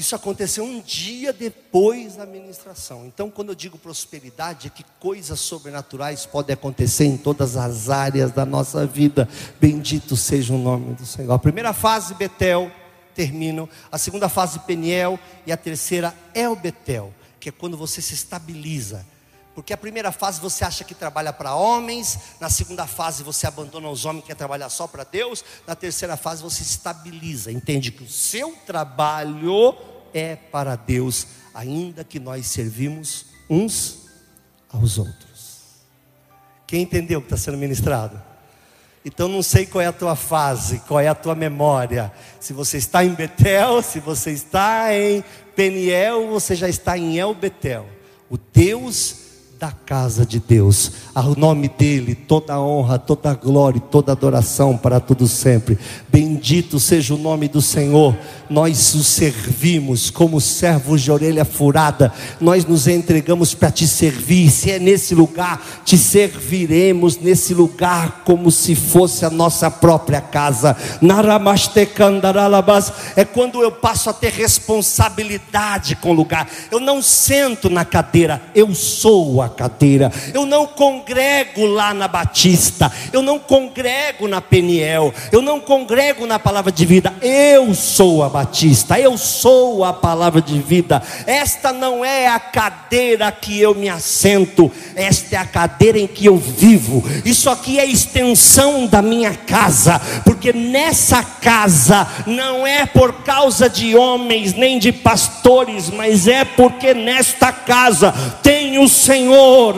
Isso aconteceu um dia depois da ministração. Então, quando eu digo prosperidade, é que coisas sobrenaturais podem acontecer em todas as áreas da nossa vida. Bendito seja o nome do Senhor. A primeira fase, Betel terminam. A segunda fase, Peniel. E a terceira, El Betel, que é quando você se estabiliza. Porque a primeira fase você acha que trabalha para homens, na segunda fase você abandona os homens quer trabalhar só para Deus, na terceira fase você estabiliza, entende que o seu trabalho é para Deus, ainda que nós servimos uns aos outros. Quem entendeu o que está sendo ministrado? Então não sei qual é a tua fase, qual é a tua memória. Se você está em Betel, se você está em Peniel, você já está em El Betel. O Deus da casa de Deus. Ao nome dele, toda honra, toda glória toda adoração para tudo sempre. Bendito seja o nome do Senhor. Nós o servimos como servos de orelha furada. Nós nos entregamos para te servir. Se é nesse lugar, te serviremos nesse lugar como se fosse a nossa própria casa. É quando eu passo a ter responsabilidade com o lugar. Eu não sento na cadeira, eu sou a cadeira. Eu não congrego lá na Batista, eu não congrego na Peniel, eu não congrego na palavra de vida. Eu sou a Batista, eu sou a palavra de vida. Esta não é a cadeira que eu me assento, esta é a cadeira em que eu vivo. Isso aqui é extensão da minha casa, porque nessa casa não é por causa de homens nem de pastores, mas é porque nesta casa tem o Senhor Senhor,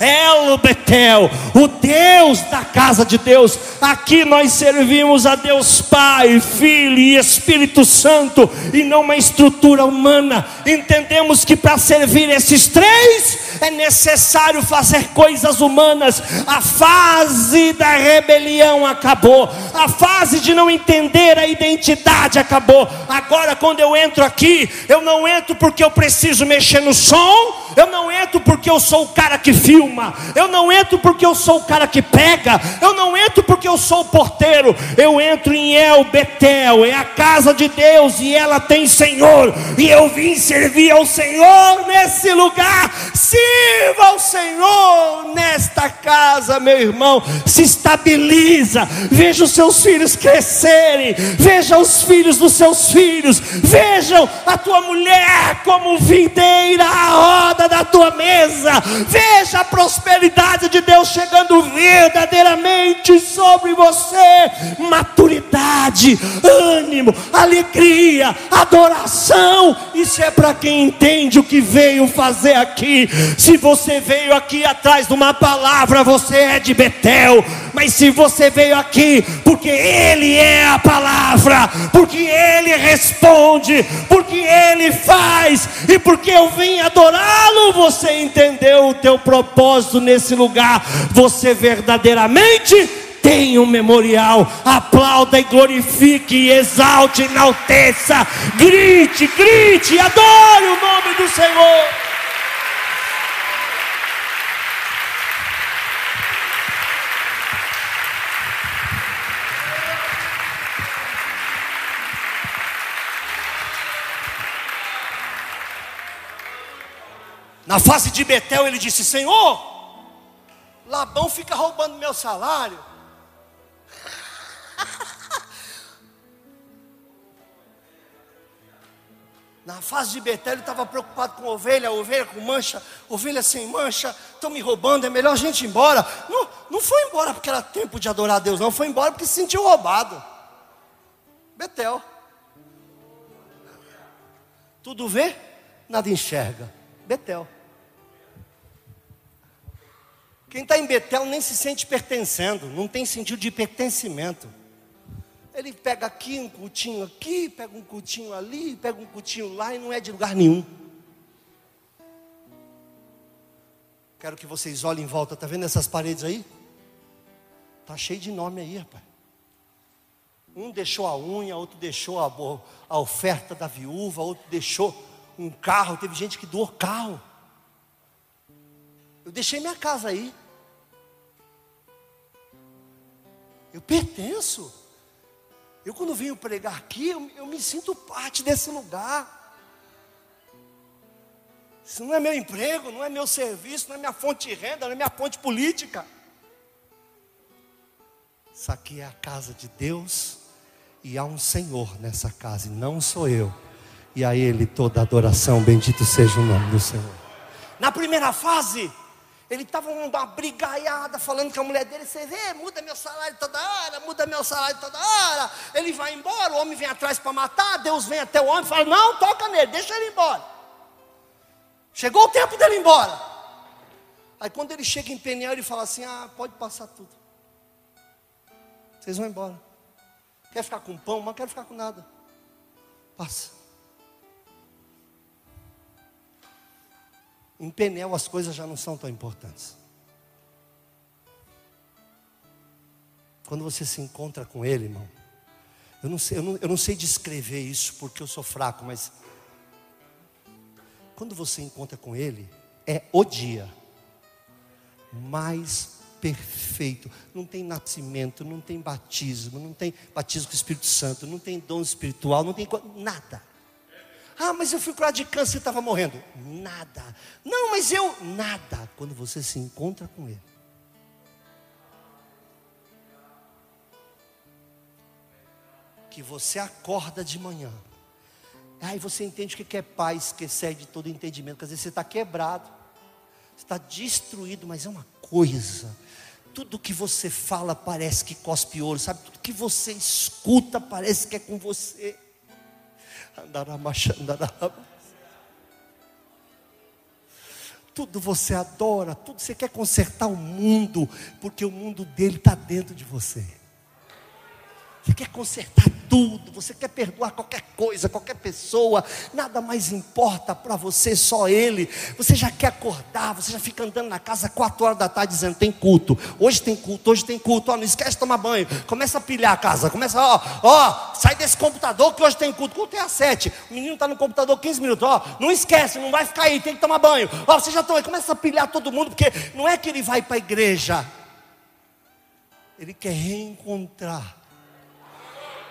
El Betel, o Deus da casa de Deus. Aqui nós servimos a Deus Pai, Filho e Espírito Santo, e não uma estrutura humana. Entendemos que para servir esses três é necessário fazer coisas humanas. A fase da rebelião acabou, a fase de não entender a identidade acabou. Agora, quando eu entro aqui, eu não entro porque eu preciso mexer no som eu não entro porque eu sou o cara que filma, eu não entro porque eu sou o cara que pega, eu não entro porque eu sou o porteiro, eu entro em El Betel, é a casa de Deus e ela tem Senhor, e eu vim servir ao Senhor nesse lugar. Sirva ao Senhor nesta casa, meu irmão, se estabiliza, veja os seus filhos crescerem, veja os filhos dos seus filhos, vejam a tua mulher como videira roda da tua mesa. Veja a prosperidade de Deus chegando verdadeiramente sobre você. Maturidade, ânimo, alegria, adoração. Isso é para quem entende o que veio fazer aqui. Se você veio aqui atrás de uma palavra, você é de Betel. Mas se você veio aqui porque Ele é a palavra, porque Ele responde, porque Ele faz e porque eu vim adorá-lo, você entendeu o teu propósito nesse lugar. Você verdadeiramente tem um memorial. Aplauda e glorifique, exalte, enalteça, grite, grite, adore o nome do Senhor. Na fase de Betel, ele disse: Senhor, Labão fica roubando meu salário. Na fase de Betel, ele estava preocupado com ovelha, ovelha com mancha, ovelha sem mancha, estão me roubando, é melhor a gente ir embora. Não, não foi embora porque era tempo de adorar a Deus, não, foi embora porque se sentiu roubado. Betel. Tudo vê, nada enxerga. Betel. Quem está em Betel nem se sente pertencendo, não tem sentido de pertencimento. Ele pega aqui um cultinho aqui, pega um cultinho ali, pega um cultinho lá e não é de lugar nenhum. Quero que vocês olhem em volta, tá vendo essas paredes aí? Tá cheio de nome aí, rapaz. Um deixou a unha, outro deixou a, a oferta da viúva, outro deixou um carro. Teve gente que doou carro. Eu deixei minha casa aí. Eu pertenço. Eu, quando venho pregar aqui, eu, eu me sinto parte desse lugar. Isso não é meu emprego, não é meu serviço, não é minha fonte de renda, não é minha fonte política. Isso aqui é a casa de Deus e há um Senhor nessa casa, e não sou eu. E a Ele toda adoração, bendito seja o nome do Senhor. Na primeira fase, ele estava uma brigaiada falando com a mulher dele, você vê, muda meu salário toda hora, muda meu salário toda hora. Ele vai embora, o homem vem atrás para matar, Deus vem até o homem e fala, não, toca nele, deixa ele embora. Chegou o tempo dele ir embora. Aí quando ele chega em Peniel, ele fala assim, ah, pode passar tudo. Vocês vão embora. Quer ficar com pão, mas não quero ficar com nada. Passa. Em Penel as coisas já não são tão importantes. Quando você se encontra com Ele, irmão, eu não sei, eu não, eu não sei descrever isso porque eu sou fraco, mas quando você encontra com Ele, é o dia mais perfeito. Não tem nascimento, não tem batismo, não tem batismo com o Espírito Santo, não tem dom espiritual, não tem nada. Ah, mas eu fui curado de câncer e estava morrendo. Nada. Não, mas eu. Nada. Quando você se encontra com Ele. Que você acorda de manhã. Aí você entende o que é paz que excede todo entendimento. Às vezes você está quebrado. Você está destruído, mas é uma coisa. Tudo que você fala parece que cospe ouro, sabe? Tudo que você escuta parece que é com você. Tudo você adora, tudo você quer consertar o mundo, porque o mundo dele está dentro de você. Você quer consertar tudo, você quer perdoar qualquer coisa, qualquer pessoa, nada mais importa para você, só Ele. Você já quer acordar, você já fica andando na casa quatro horas da tarde dizendo: tem culto, hoje tem culto, hoje tem culto, ó, não esquece de tomar banho, começa a pilhar a casa, começa, ó, ó, sai desse computador que hoje tem culto, culto é às sete, o menino está no computador 15 minutos, ó, não esquece, não vai ficar aí, tem que tomar banho, ó, você já aí, começa a pilhar todo mundo, porque não é que ele vai para a igreja, ele quer reencontrar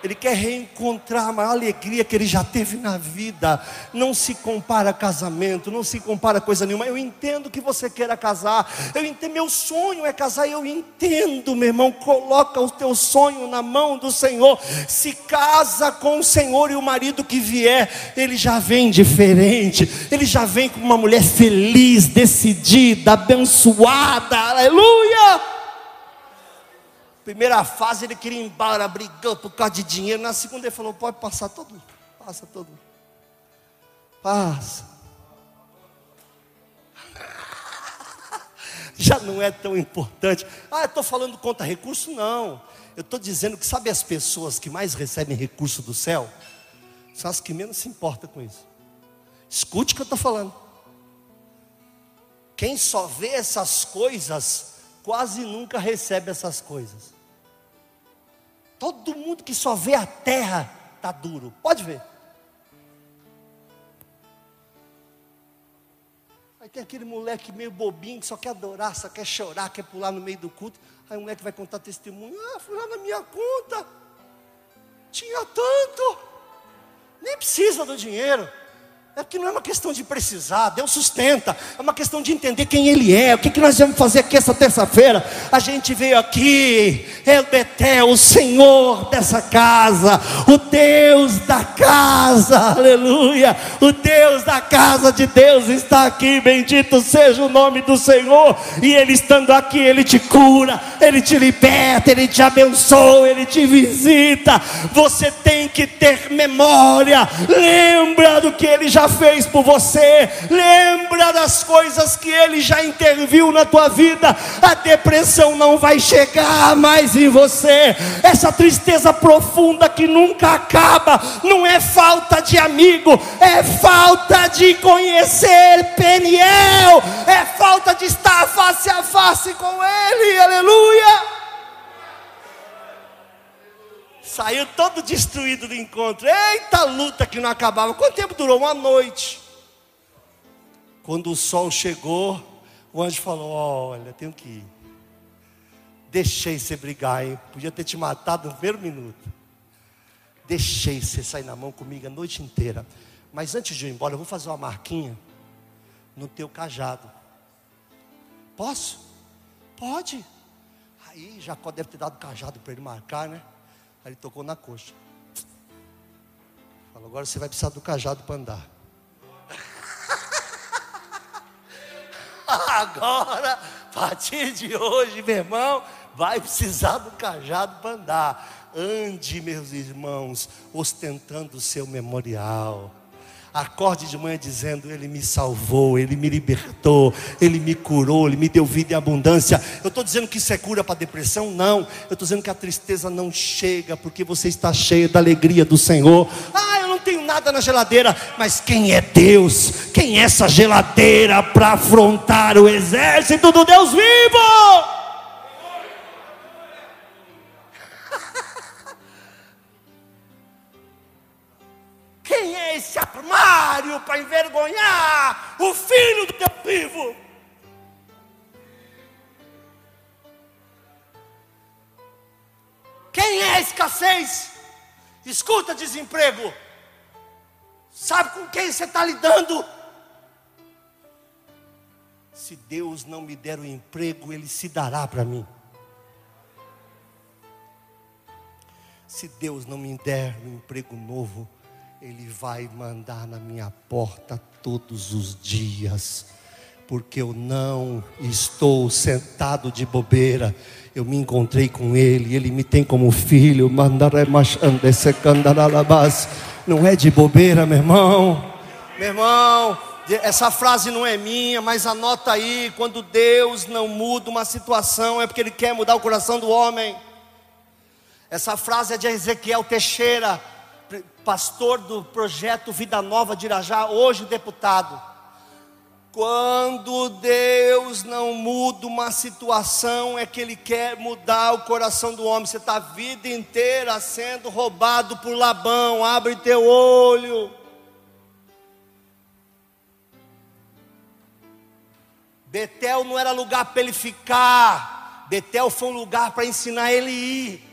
ele quer reencontrar a alegria que ele já teve na vida. Não se compara a casamento, não se compara a coisa nenhuma. Eu entendo que você queira casar. Eu entendo, meu sonho é casar. Eu entendo, meu irmão. Coloca o teu sonho na mão do Senhor. Se casa com o Senhor e o marido que vier, ele já vem diferente. Ele já vem com uma mulher feliz, decidida, abençoada. Aleluia! Primeira fase ele queria ir embora, brigou por causa de dinheiro. Na segunda ele falou: pode passar todo mundo. Passa todo mundo. Passa. Já não é tão importante. Ah, eu estou falando contra recurso? Não. Eu estou dizendo que sabe as pessoas que mais recebem recurso do céu? São as que menos se importam com isso. Escute o que eu estou falando. Quem só vê essas coisas, quase nunca recebe essas coisas. Todo mundo que só vê a terra está duro. Pode ver. Aí tem aquele moleque meio bobinho que só quer adorar, só quer chorar, quer pular no meio do culto. Aí o moleque vai contar testemunho. Ah, fui lá na minha conta. Tinha tanto. Nem precisa do dinheiro. É que não é uma questão de precisar, Deus sustenta, é uma questão de entender quem Ele é, o que, que nós vamos fazer aqui essa terça-feira. A gente veio aqui, El Betel, o Senhor dessa casa, o Deus da casa, aleluia, o Deus da casa de Deus está aqui, bendito seja o nome do Senhor, e Ele estando aqui, Ele te cura, Ele te liberta, Ele te abençoa, Ele te visita. Você tem que ter memória, lembra do que Ele já fez por você, lembra das coisas que Ele já interviu na tua vida. A depressão não vai chegar mais em você, essa tristeza profunda que nunca acaba, não é falta de amigo, é falta de conhecer Peniel, é falta de estar face a face com Ele, aleluia saiu todo destruído do encontro. Eita luta que não acabava. Quanto tempo durou? Uma noite. Quando o sol chegou, o anjo falou: Olha, tenho que ir. Deixei você brigar, hein? Podia ter te matado no primeiro minuto. Deixei você sair na mão comigo a noite inteira. Mas antes de eu ir embora, eu vou fazer uma marquinha no teu cajado. Posso? Pode. Aí Jacó deve ter dado cajado para ele marcar, né? Aí ele tocou na coxa. Falou, agora você vai precisar do cajado para andar. agora, a partir de hoje, meu irmão, vai precisar do cajado para andar. Ande, meus irmãos, ostentando o seu memorial. Acorde de manhã dizendo: Ele me salvou, Ele me libertou, Ele me curou, Ele me deu vida e abundância. Eu estou dizendo que isso é cura para depressão? Não. Eu estou dizendo que a tristeza não chega, porque você está cheio da alegria do Senhor. Ah, eu não tenho nada na geladeira, mas quem é Deus? Quem é essa geladeira para afrontar o exército do Deus vivo? Quem é esse armário para envergonhar o filho do Deus vivo? Quem é a escassez? Escuta, desemprego. Sabe com quem você está lidando? Se Deus não me der o emprego, Ele se dará para mim. Se Deus não me der um emprego novo, ele vai mandar na minha porta todos os dias, porque eu não estou sentado de bobeira. Eu me encontrei com Ele, Ele me tem como filho. Não é de bobeira, meu irmão. Meu irmão, essa frase não é minha, mas anota aí: quando Deus não muda uma situação, é porque Ele quer mudar o coração do homem. Essa frase é de Ezequiel Teixeira pastor do projeto Vida Nova de Irajá, hoje deputado. Quando Deus não muda uma situação, é que Ele quer mudar o coração do homem. Você está a vida inteira sendo roubado por Labão, abre teu olho. Betel não era lugar para ele ficar, Betel foi um lugar para ensinar ele ir.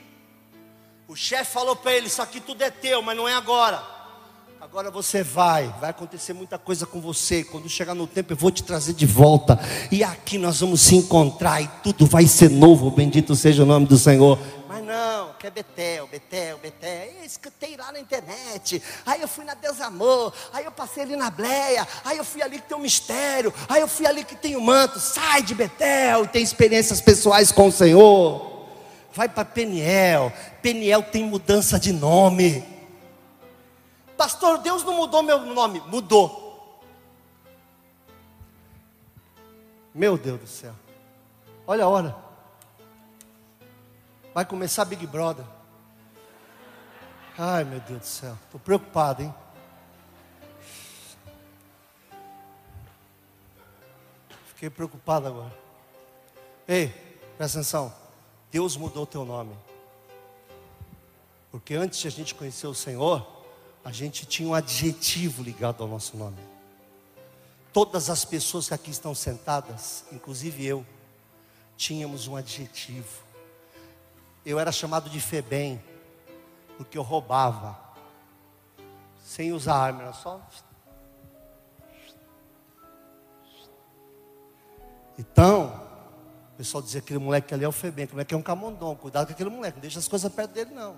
O chefe falou para ele: Isso aqui tudo é teu, mas não é agora. Agora você vai, vai acontecer muita coisa com você. Quando chegar no tempo, eu vou te trazer de volta. E aqui nós vamos se encontrar e tudo vai ser novo. Bendito seja o nome do Senhor. Mas não, que é Betel, Betel, Betel. Eu escutei lá na internet. Aí eu fui na Deus Amor. Aí eu passei ali na Bleia. Aí eu fui ali que tem um mistério. Aí eu fui ali que tem o um manto. Sai de Betel e tem experiências pessoais com o Senhor vai para Peniel. Peniel tem mudança de nome. Pastor, Deus não mudou meu nome. Mudou. Meu Deus do céu. Olha a hora. Vai começar Big Brother. Ai, meu Deus do céu. Estou preocupado, hein? Fiquei preocupado agora. Ei, presta atenção. Deus mudou o teu nome. Porque antes de a gente conhecer o Senhor, a gente tinha um adjetivo ligado ao nosso nome. Todas as pessoas que aqui estão sentadas, inclusive eu, tínhamos um adjetivo. Eu era chamado de Febem, porque eu roubava, sem usar arma, era só. Então, o pessoal dizia que aquele moleque ali é o Febem, aquele moleque é um camundongo. Cuidado com aquele moleque, não deixa as coisas perto dele, não.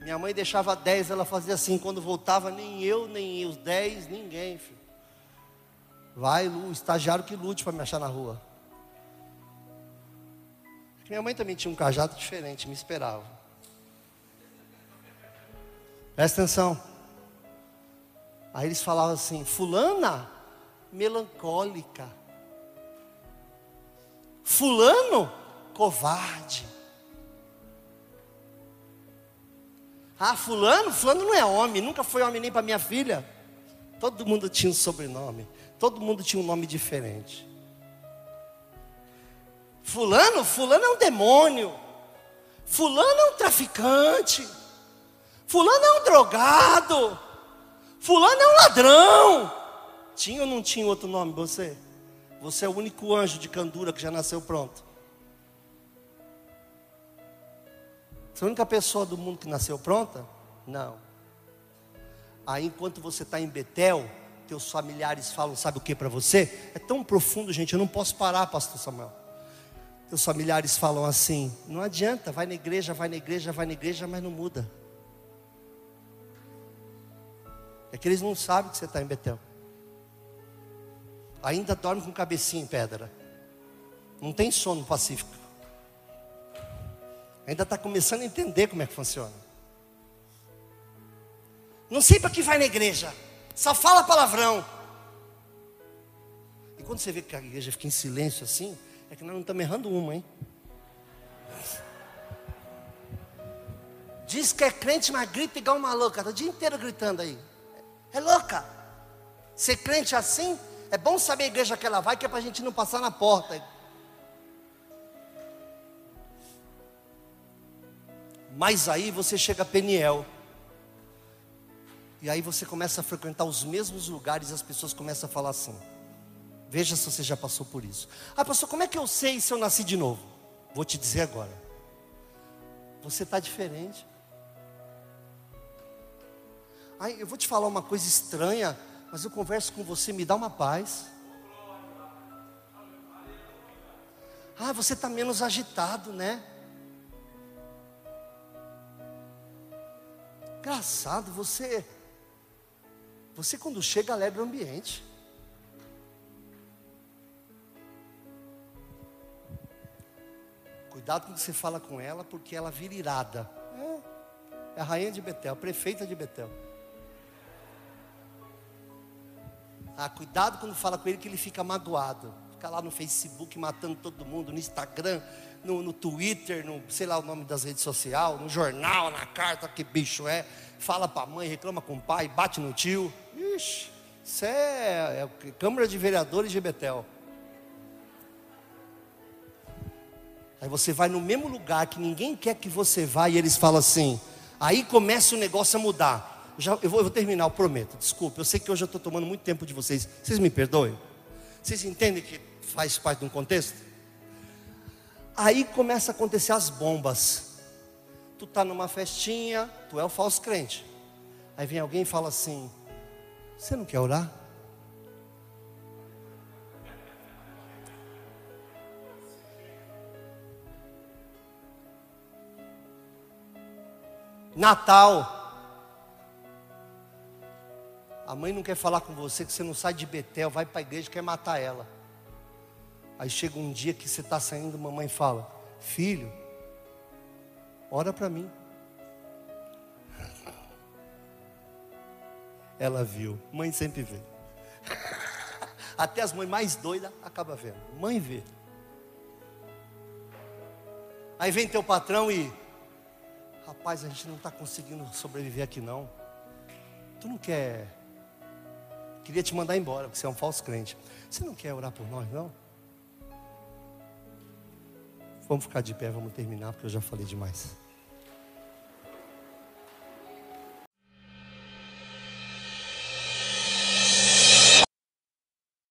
Minha mãe deixava 10, ela fazia assim, quando voltava, nem eu, nem os 10, ninguém, filho. Vai, Lu, estagiário que lute para me achar na rua. Minha mãe também tinha um cajado diferente, me esperava. Presta atenção. Aí eles falavam assim: Fulana, melancólica. Fulano, covarde. Ah, fulano, fulano não é homem, nunca foi homem nem para minha filha. Todo mundo tinha um sobrenome, todo mundo tinha um nome diferente. Fulano, fulano é um demônio. Fulano é um traficante. Fulano é um drogado. Fulano é um ladrão. Tinha ou não tinha outro nome você? Você é o único anjo de candura que já nasceu pronto. Você é a única pessoa do mundo que nasceu pronta? Não. Aí enquanto você está em Betel, teus familiares falam, sabe o que para você? É tão profundo, gente, eu não posso parar, pastor Samuel. Teus familiares falam assim: não adianta, vai na igreja, vai na igreja, vai na igreja, mas não muda. É que eles não sabem que você está em Betel. Ainda dorme com cabecinha em pedra. Não tem sono pacífico. Ainda está começando a entender como é que funciona. Não sei para que vai na igreja. Só fala palavrão. E quando você vê que a igreja fica em silêncio assim, é que nós não estamos errando uma, hein? Diz que é crente, mas grita igual uma louca. Está o dia inteiro gritando aí. É louca. Ser crente assim, é bom saber a igreja que ela vai, que é para a gente não passar na porta. Mas aí você chega a Peniel. E aí você começa a frequentar os mesmos lugares e as pessoas começam a falar assim. Veja se você já passou por isso. Ah, pastor, como é que eu sei se eu nasci de novo? Vou te dizer agora. Você está diferente. Ai, eu vou te falar uma coisa estranha, mas eu converso com você, me dá uma paz. Ah, você está menos agitado, né? Engraçado, você. Você quando chega alegra o ambiente. Cuidado quando você fala com ela, porque ela vira irada. É, é a rainha de Betel, a prefeita de Betel. Ah, cuidado quando fala com ele que ele fica magoado. Fica lá no Facebook matando todo mundo, no Instagram, no, no Twitter, no sei lá o nome das redes sociais, no jornal, na carta, que bicho é. Fala para a mãe, reclama com o pai, bate no tio. Ixi, isso é, é Câmara de Vereadores de Betel. Aí você vai no mesmo lugar que ninguém quer que você vá e eles falam assim. Aí começa o negócio a mudar. Já, eu, vou, eu vou terminar, eu prometo. Desculpe, eu sei que hoje eu estou tomando muito tempo de vocês. Vocês me perdoem? Vocês entendem que faz parte de um contexto? Aí começa a acontecer as bombas. Tu tá numa festinha, tu é o falso crente. Aí vem alguém e fala assim: Você não quer orar? Natal. A mãe não quer falar com você que você não sai de Betel, vai para a igreja quer matar ela. Aí chega um dia que você está saindo, mamãe fala: Filho, ora para mim. Ela viu, mãe sempre vê. Até as mães mais doidas acabam vendo. Mãe vê. Aí vem teu patrão e rapaz, a gente não está conseguindo sobreviver aqui não. Tu não quer? Queria te mandar embora, porque você é um falso crente. Você não quer orar por nós, não? Vamos ficar de pé, vamos terminar, porque eu já falei demais.